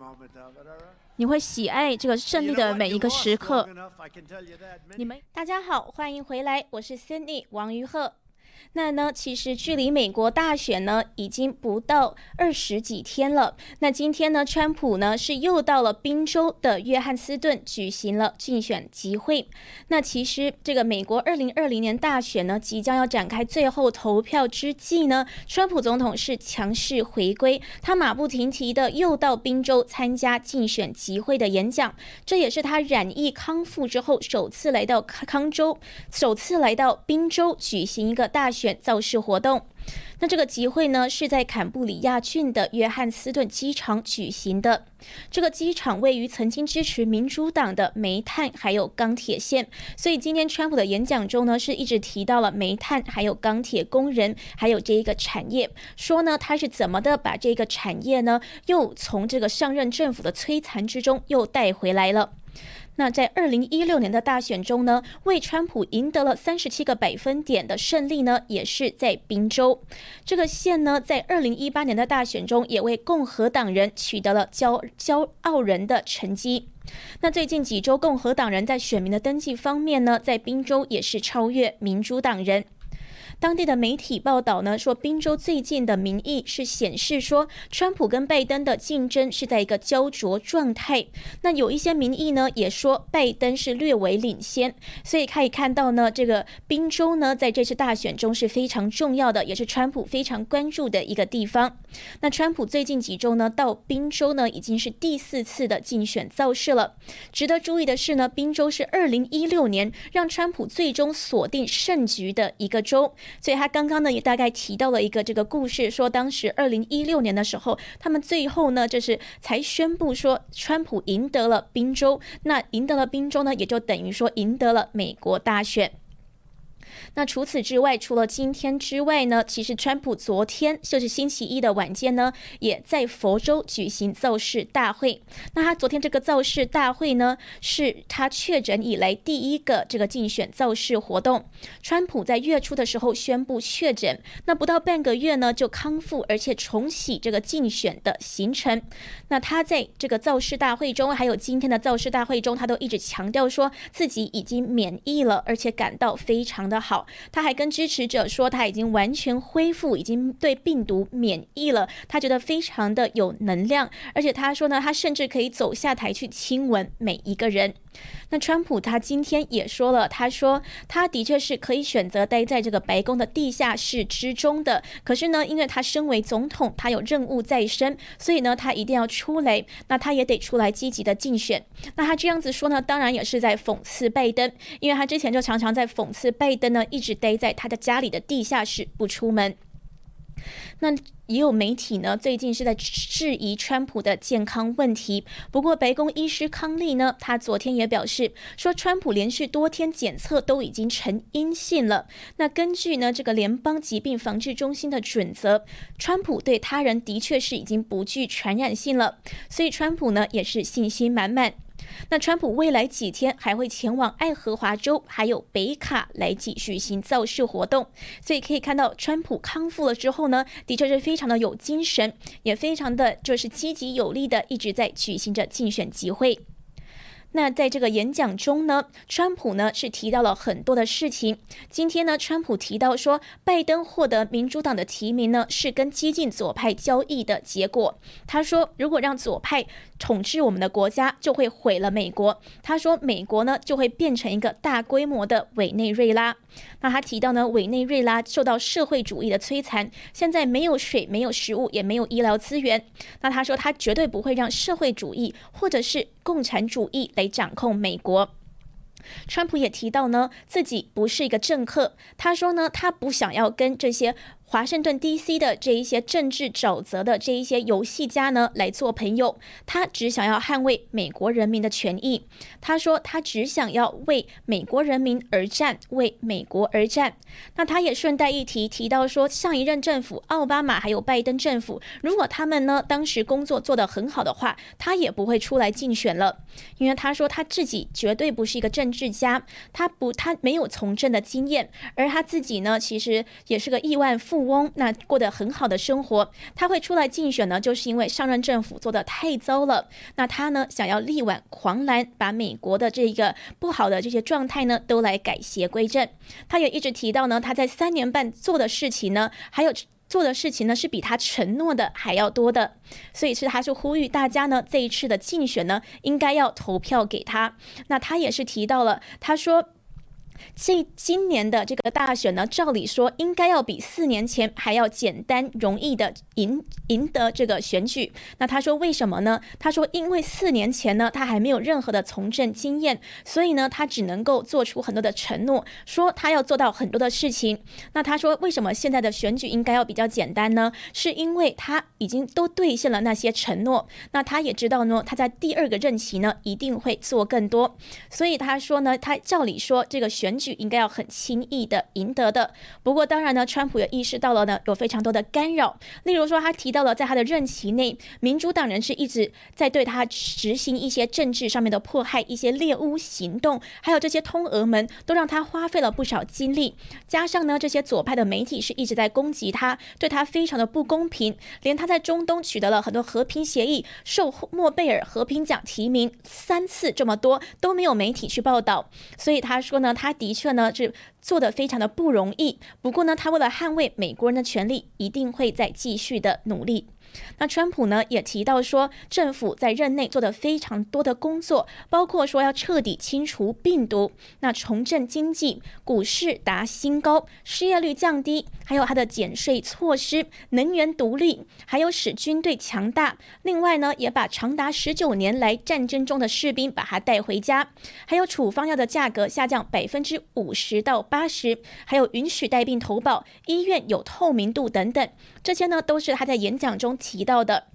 你会喜爱这个胜利的每一个时刻。你们大家好，欢迎回来，我是 Cindy 王于鹤。那呢，其实距离美国大选呢，已经不到二十几天了。那今天呢，川普呢是又到了宾州的约翰斯顿举行了竞选集会。那其实这个美国二零二零年大选呢，即将要展开最后投票之际呢，川普总统是强势回归，他马不停蹄的又到宾州参加竞选集会的演讲。这也是他染疫康复之后首次来到康州，首次来到宾州举行一个大。选造势活动，那这个集会呢是在坎布里亚郡的约翰斯顿机场举行的。这个机场位于曾经支持民主党的煤炭还有钢铁线，所以今天川普的演讲中呢是一直提到了煤炭还有钢铁工人还有这一个产业，说呢他是怎么的把这个产业呢又从这个上任政府的摧残之中又带回来了。那在二零一六年的大选中呢，为川普赢得了三十七个百分点的胜利呢，也是在宾州这个县呢，在二零一八年的大选中，也为共和党人取得了骄骄傲人的成绩。那最近几周，共和党人在选民的登记方面呢，在宾州也是超越民主党人。当地的媒体报道呢，说宾州最近的民意是显示说，川普跟拜登的竞争是在一个焦灼状态。那有一些民意呢，也说拜登是略微领先。所以可以看到呢，这个宾州呢，在这次大选中是非常重要的，也是川普非常关注的一个地方。那川普最近几周呢，到宾州呢，已经是第四次的竞选造势了。值得注意的是呢，宾州是二零一六年让川普最终锁定胜局的一个州。所以他刚刚呢也大概提到了一个这个故事，说当时二零一六年的时候，他们最后呢就是才宣布说川普赢得了宾州，那赢得了宾州呢也就等于说赢得了美国大选。那除此之外，除了今天之外呢，其实川普昨天就是星期一的晚间呢，也在佛州举行造势大会。那他昨天这个造势大会呢，是他确诊以来第一个这个竞选造势活动。川普在月初的时候宣布确诊，那不到半个月呢就康复，而且重启这个竞选的行程。那他在这个造势大会中，还有今天的造势大会中，他都一直强调说自己已经免疫了，而且感到非常的。好他还跟支持者说，他已经完全恢复，已经对病毒免疫了。他觉得非常的有能量，而且他说呢，他甚至可以走下台去亲吻每一个人。那川普他今天也说了，他说他的确是可以选择待在这个白宫的地下室之中的，可是呢，因为他身为总统，他有任务在身，所以呢，他一定要出来，那他也得出来积极的竞选。那他这样子说呢，当然也是在讽刺拜登，因为他之前就常常在讽刺拜登呢，一直待在他的家里的地下室不出门。那也有媒体呢，最近是在质疑川普的健康问题。不过，白宫医师康利呢，他昨天也表示说，川普连续多天检测都已经呈阴性了。那根据呢这个联邦疾病防治中心的准则，川普对他人的确是已经不具传染性了，所以川普呢也是信心满满。那川普未来几天还会前往爱荷华州，还有北卡来继续行造势活动，所以可以看到川普康复了之后呢，的确是非常的有精神，也非常的就是积极有力的一直在举行着竞选集会。那在这个演讲中呢，川普呢是提到了很多的事情。今天呢，川普提到说，拜登获得民主党的提名呢，是跟激进左派交易的结果。他说，如果让左派统治我们的国家，就会毁了美国。他说，美国呢就会变成一个大规模的委内瑞拉。那他提到呢，委内瑞拉受到社会主义的摧残，现在没有水、没有食物，也没有医疗资源。那他说，他绝对不会让社会主义或者是共产主义来掌控美国。川普也提到呢，自己不是一个政客。他说呢，他不想要跟这些。华盛顿 D.C. 的这一些政治沼泽的这一些游戏家呢，来做朋友。他只想要捍卫美国人民的权益。他说，他只想要为美国人民而战，为美国而战。那他也顺带一提，提到说，上一任政府奥巴马还有拜登政府，如果他们呢当时工作做得很好的话，他也不会出来竞选了。因为他说他自己绝对不是一个政治家，他不，他没有从政的经验，而他自己呢，其实也是个亿万富。富翁那过得很好的生活，他会出来竞选呢，就是因为上任政府做的太糟了。那他呢，想要力挽狂澜，把美国的这个不好的这些状态呢，都来改邪归正。他也一直提到呢，他在三年半做的事情呢，还有做的事情呢，是比他承诺的还要多的。所以是他是呼吁大家呢，这一次的竞选呢，应该要投票给他。那他也是提到了，他说。这今年的这个大选呢，照理说应该要比四年前还要简单容易的赢赢得这个选举。那他说为什么呢？他说因为四年前呢，他还没有任何的从政经验，所以呢，他只能够做出很多的承诺，说他要做到很多的事情。那他说为什么现在的选举应该要比较简单呢？是因为他已经都兑现了那些承诺。那他也知道呢，他在第二个任期呢一定会做更多。所以他说呢，他照理说这个选。选举应该要很轻易的赢得的。不过，当然呢，川普也意识到了呢，有非常多的干扰。例如说，他提到了在他的任期内，民主党人是一直在对他执行一些政治上面的迫害，一些猎巫行动，还有这些通俄门，都让他花费了不少精力。加上呢，这些左派的媒体是一直在攻击他，对他非常的不公平。连他在中东取得了很多和平协议，受诺贝尔和平奖提名三次这么多，都没有媒体去报道。所以他说呢，他。的确呢，是做的非常的不容易。不过呢，他为了捍卫美国人的权利，一定会再继续的努力。那川普呢也提到说，政府在任内做的非常多的工作，包括说要彻底清除病毒，那重振经济，股市达新高，失业率降低，还有它的减税措施，能源独立，还有使军队强大。另外呢，也把长达十九年来战争中的士兵把他带回家，还有处方药的价格下降百分之五十到八十，还有允许带病投保，医院有透明度等等，这些呢都是他在演讲中。提到的，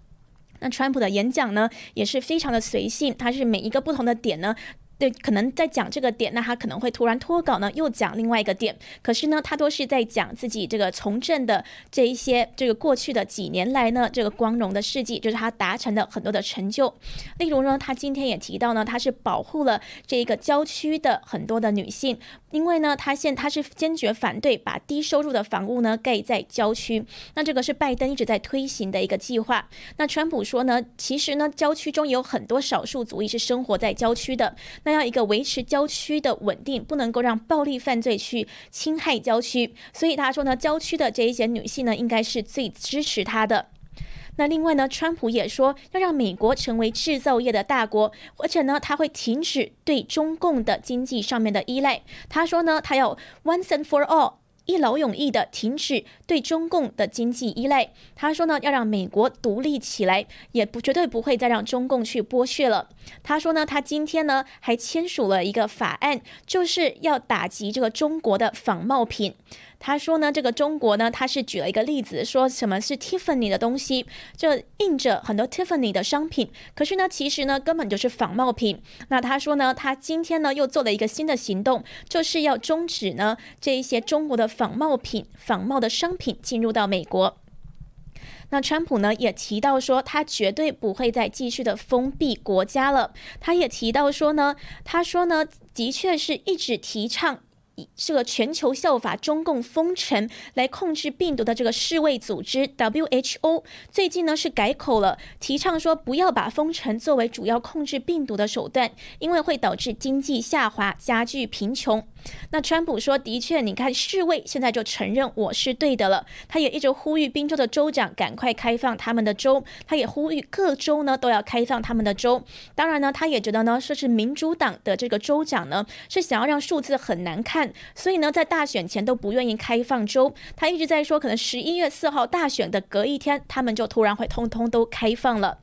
那川普的演讲呢，也是非常的随性，他是每一个不同的点呢。对，可能在讲这个点，那他可能会突然脱稿呢，又讲另外一个点。可是呢，他都是在讲自己这个从政的这一些这个过去的几年来呢，这个光荣的事迹，就是他达成的很多的成就。例如呢，他今天也提到呢，他是保护了这一个郊区的很多的女性，因为呢，他现他是坚决反对把低收入的房屋呢盖在郊区。那这个是拜登一直在推行的一个计划。那川普说呢，其实呢，郊区中有很多少数族裔是生活在郊区的。那要一个维持郊区的稳定，不能够让暴力犯罪去侵害郊区，所以他说呢，郊区的这一些女性呢，应该是最支持他的。那另外呢，川普也说要让美国成为制造业的大国，而且呢，他会停止对中共的经济上面的依赖。他说呢，他要 once and for all。一劳永逸的停止对中共的经济依赖。他说呢，要让美国独立起来，也不绝对不会再让中共去剥削了。他说呢，他今天呢还签署了一个法案，就是要打击这个中国的仿冒品。他说呢，这个中国呢，他是举了一个例子，说什么是 Tiffany 的东西，这印着很多 Tiffany 的商品，可是呢，其实呢，根本就是仿冒品。那他说呢，他今天呢又做了一个新的行动，就是要终止呢这一些中国的仿冒品、仿冒的商品进入到美国。那川普呢也提到说，他绝对不会再继续的封闭国家了。他也提到说呢，他说呢，的确是一直提倡。这个全球效法中共封城来控制病毒的这个世卫组织 WHO 最近呢是改口了，提倡说不要把封城作为主要控制病毒的手段，因为会导致经济下滑，加剧贫穷。那川普说，的确，你看世卫现在就承认我是对的了。他也一直呼吁宾州的州长赶快开放他们的州，他也呼吁各州呢都要开放他们的州。当然呢，他也觉得呢，说是民主党的这个州长呢是想要让数字很难看。所以呢，在大选前都不愿意开放州，他一直在说，可能十一月四号大选的隔一天，他们就突然会通通都开放了。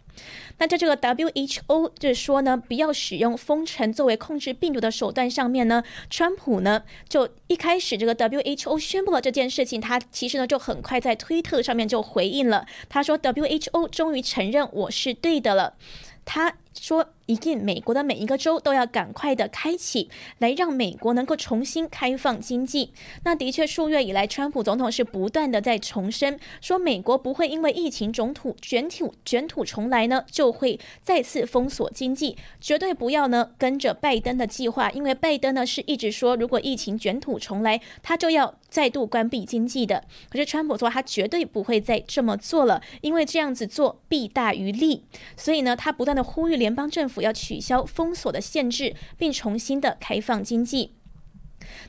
那在这个 WHO 就是说呢，不要使用封城作为控制病毒的手段上面呢，川普呢就一开始这个 WHO 宣布了这件事情，他其实呢就很快在推特上面就回应了，他说 WHO 终于承认我是对的了。他说：“一定，美国的每一个州都要赶快的开启，来让美国能够重新开放经济。那的确，数月以来，川普总统是不断的在重申，说美国不会因为疫情种土卷土卷土重来呢，就会再次封锁经济，绝对不要呢跟着拜登的计划，因为拜登呢是一直说，如果疫情卷土重来，他就要。”再度关闭经济的，可是川普说他绝对不会再这么做了，因为这样子做弊大于利。所以呢，他不断的呼吁联邦政府要取消封锁的限制，并重新的开放经济。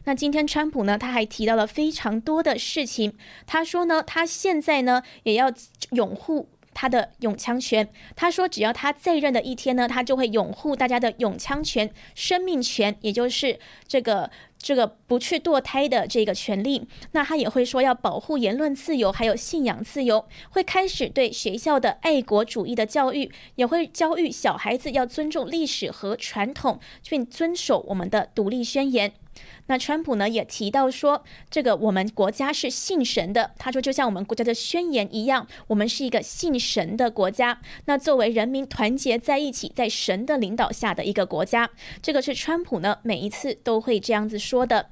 那今天川普呢，他还提到了非常多的事情。他说呢，他现在呢也要拥护他的拥枪权。他说，只要他在任的一天呢，他就会拥护大家的拥枪权、生命权，也就是这个。这个不去堕胎的这个权利，那他也会说要保护言论自由，还有信仰自由，会开始对学校的爱国主义的教育，也会教育小孩子要尊重历史和传统，并遵守我们的独立宣言。那川普呢也提到说，这个我们国家是信神的。他说，就像我们国家的宣言一样，我们是一个信神的国家。那作为人民团结在一起，在神的领导下的一个国家，这个是川普呢每一次都会这样子说的。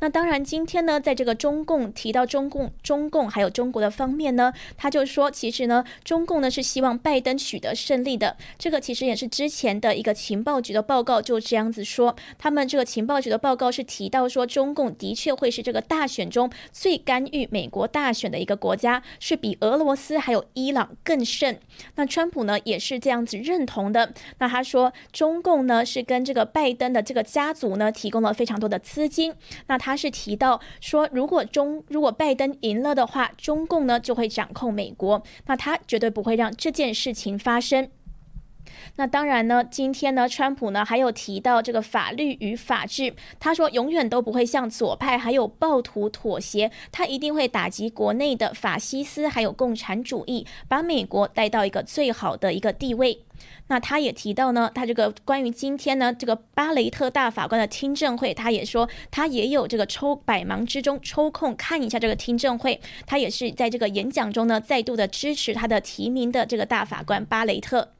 那当然，今天呢，在这个中共提到中共、中共还有中国的方面呢，他就说，其实呢，中共呢是希望拜登取得胜利的。这个其实也是之前的一个情报局的报告就这样子说，他们这个情报局的报告是提到说，中共的确会是这个大选中最干预美国大选的一个国家，是比俄罗斯还有伊朗更甚。那川普呢也是这样子认同的。那他说，中共呢是跟这个拜登的这个家族呢提供了非常多的资金。那他是提到说，如果中如果拜登赢了的话，中共呢就会掌控美国，那他绝对不会让这件事情发生。那当然呢，今天呢，川普呢还有提到这个法律与法治，他说永远都不会向左派还有暴徒妥协，他一定会打击国内的法西斯还有共产主义，把美国带到一个最好的一个地位。那他也提到呢，他这个关于今天呢这个巴雷特大法官的听证会，他也说他也有这个抽百忙之中抽空看一下这个听证会，他也是在这个演讲中呢再度的支持他的提名的这个大法官巴雷特。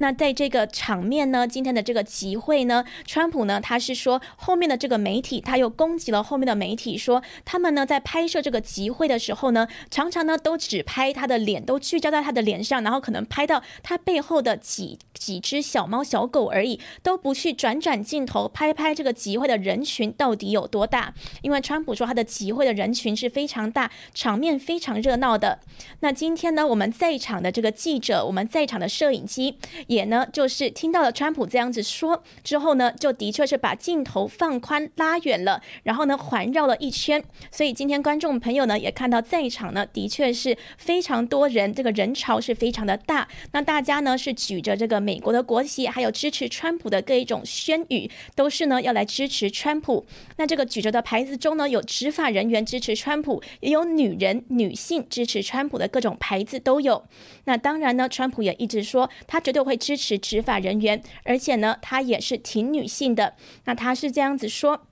那在这个场面呢，今天的这个集会呢，川普呢，他是说后面的这个媒体，他又攻击了后面的媒体，说他们呢在拍摄这个集会的时候呢，常常呢都只拍他的脸，都聚焦在他的脸上，然后可能拍到他背后的几几只小猫小狗而已，都不去转转镜头拍拍这个集会的人群到底有多大。因为川普说他的集会的人群是非常大，场面非常热闹的。那今天呢，我们在场的这个记者，我们在场的摄影机。也呢就是听到了川普这样子说之后呢，就的确是把镜头放宽拉远了，然后呢环绕了一圈。所以今天观众朋友呢也看到在场呢的确是非常多人，这个人潮是非常的大。那大家呢是举着这个美国的国旗，还有支持川普的各一种宣语，都是呢要来支持川普。那这个举着的牌子中呢有执法人员支持川普，也有女人、女性支持川普的各种牌子都有。那当然呢，川普也一直说他绝对会支持执法人员，而且呢他也是挺女性的。那他是这样子说。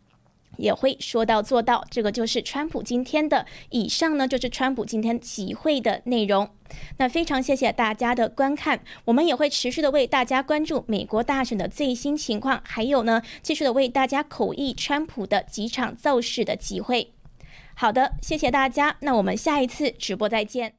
也会说到做到，这个就是川普今天的。以上呢就是川普今天集会的内容。那非常谢谢大家的观看，我们也会持续的为大家关注美国大选的最新情况，还有呢继续的为大家口译川普的几场造势的集会。好的，谢谢大家，那我们下一次直播再见。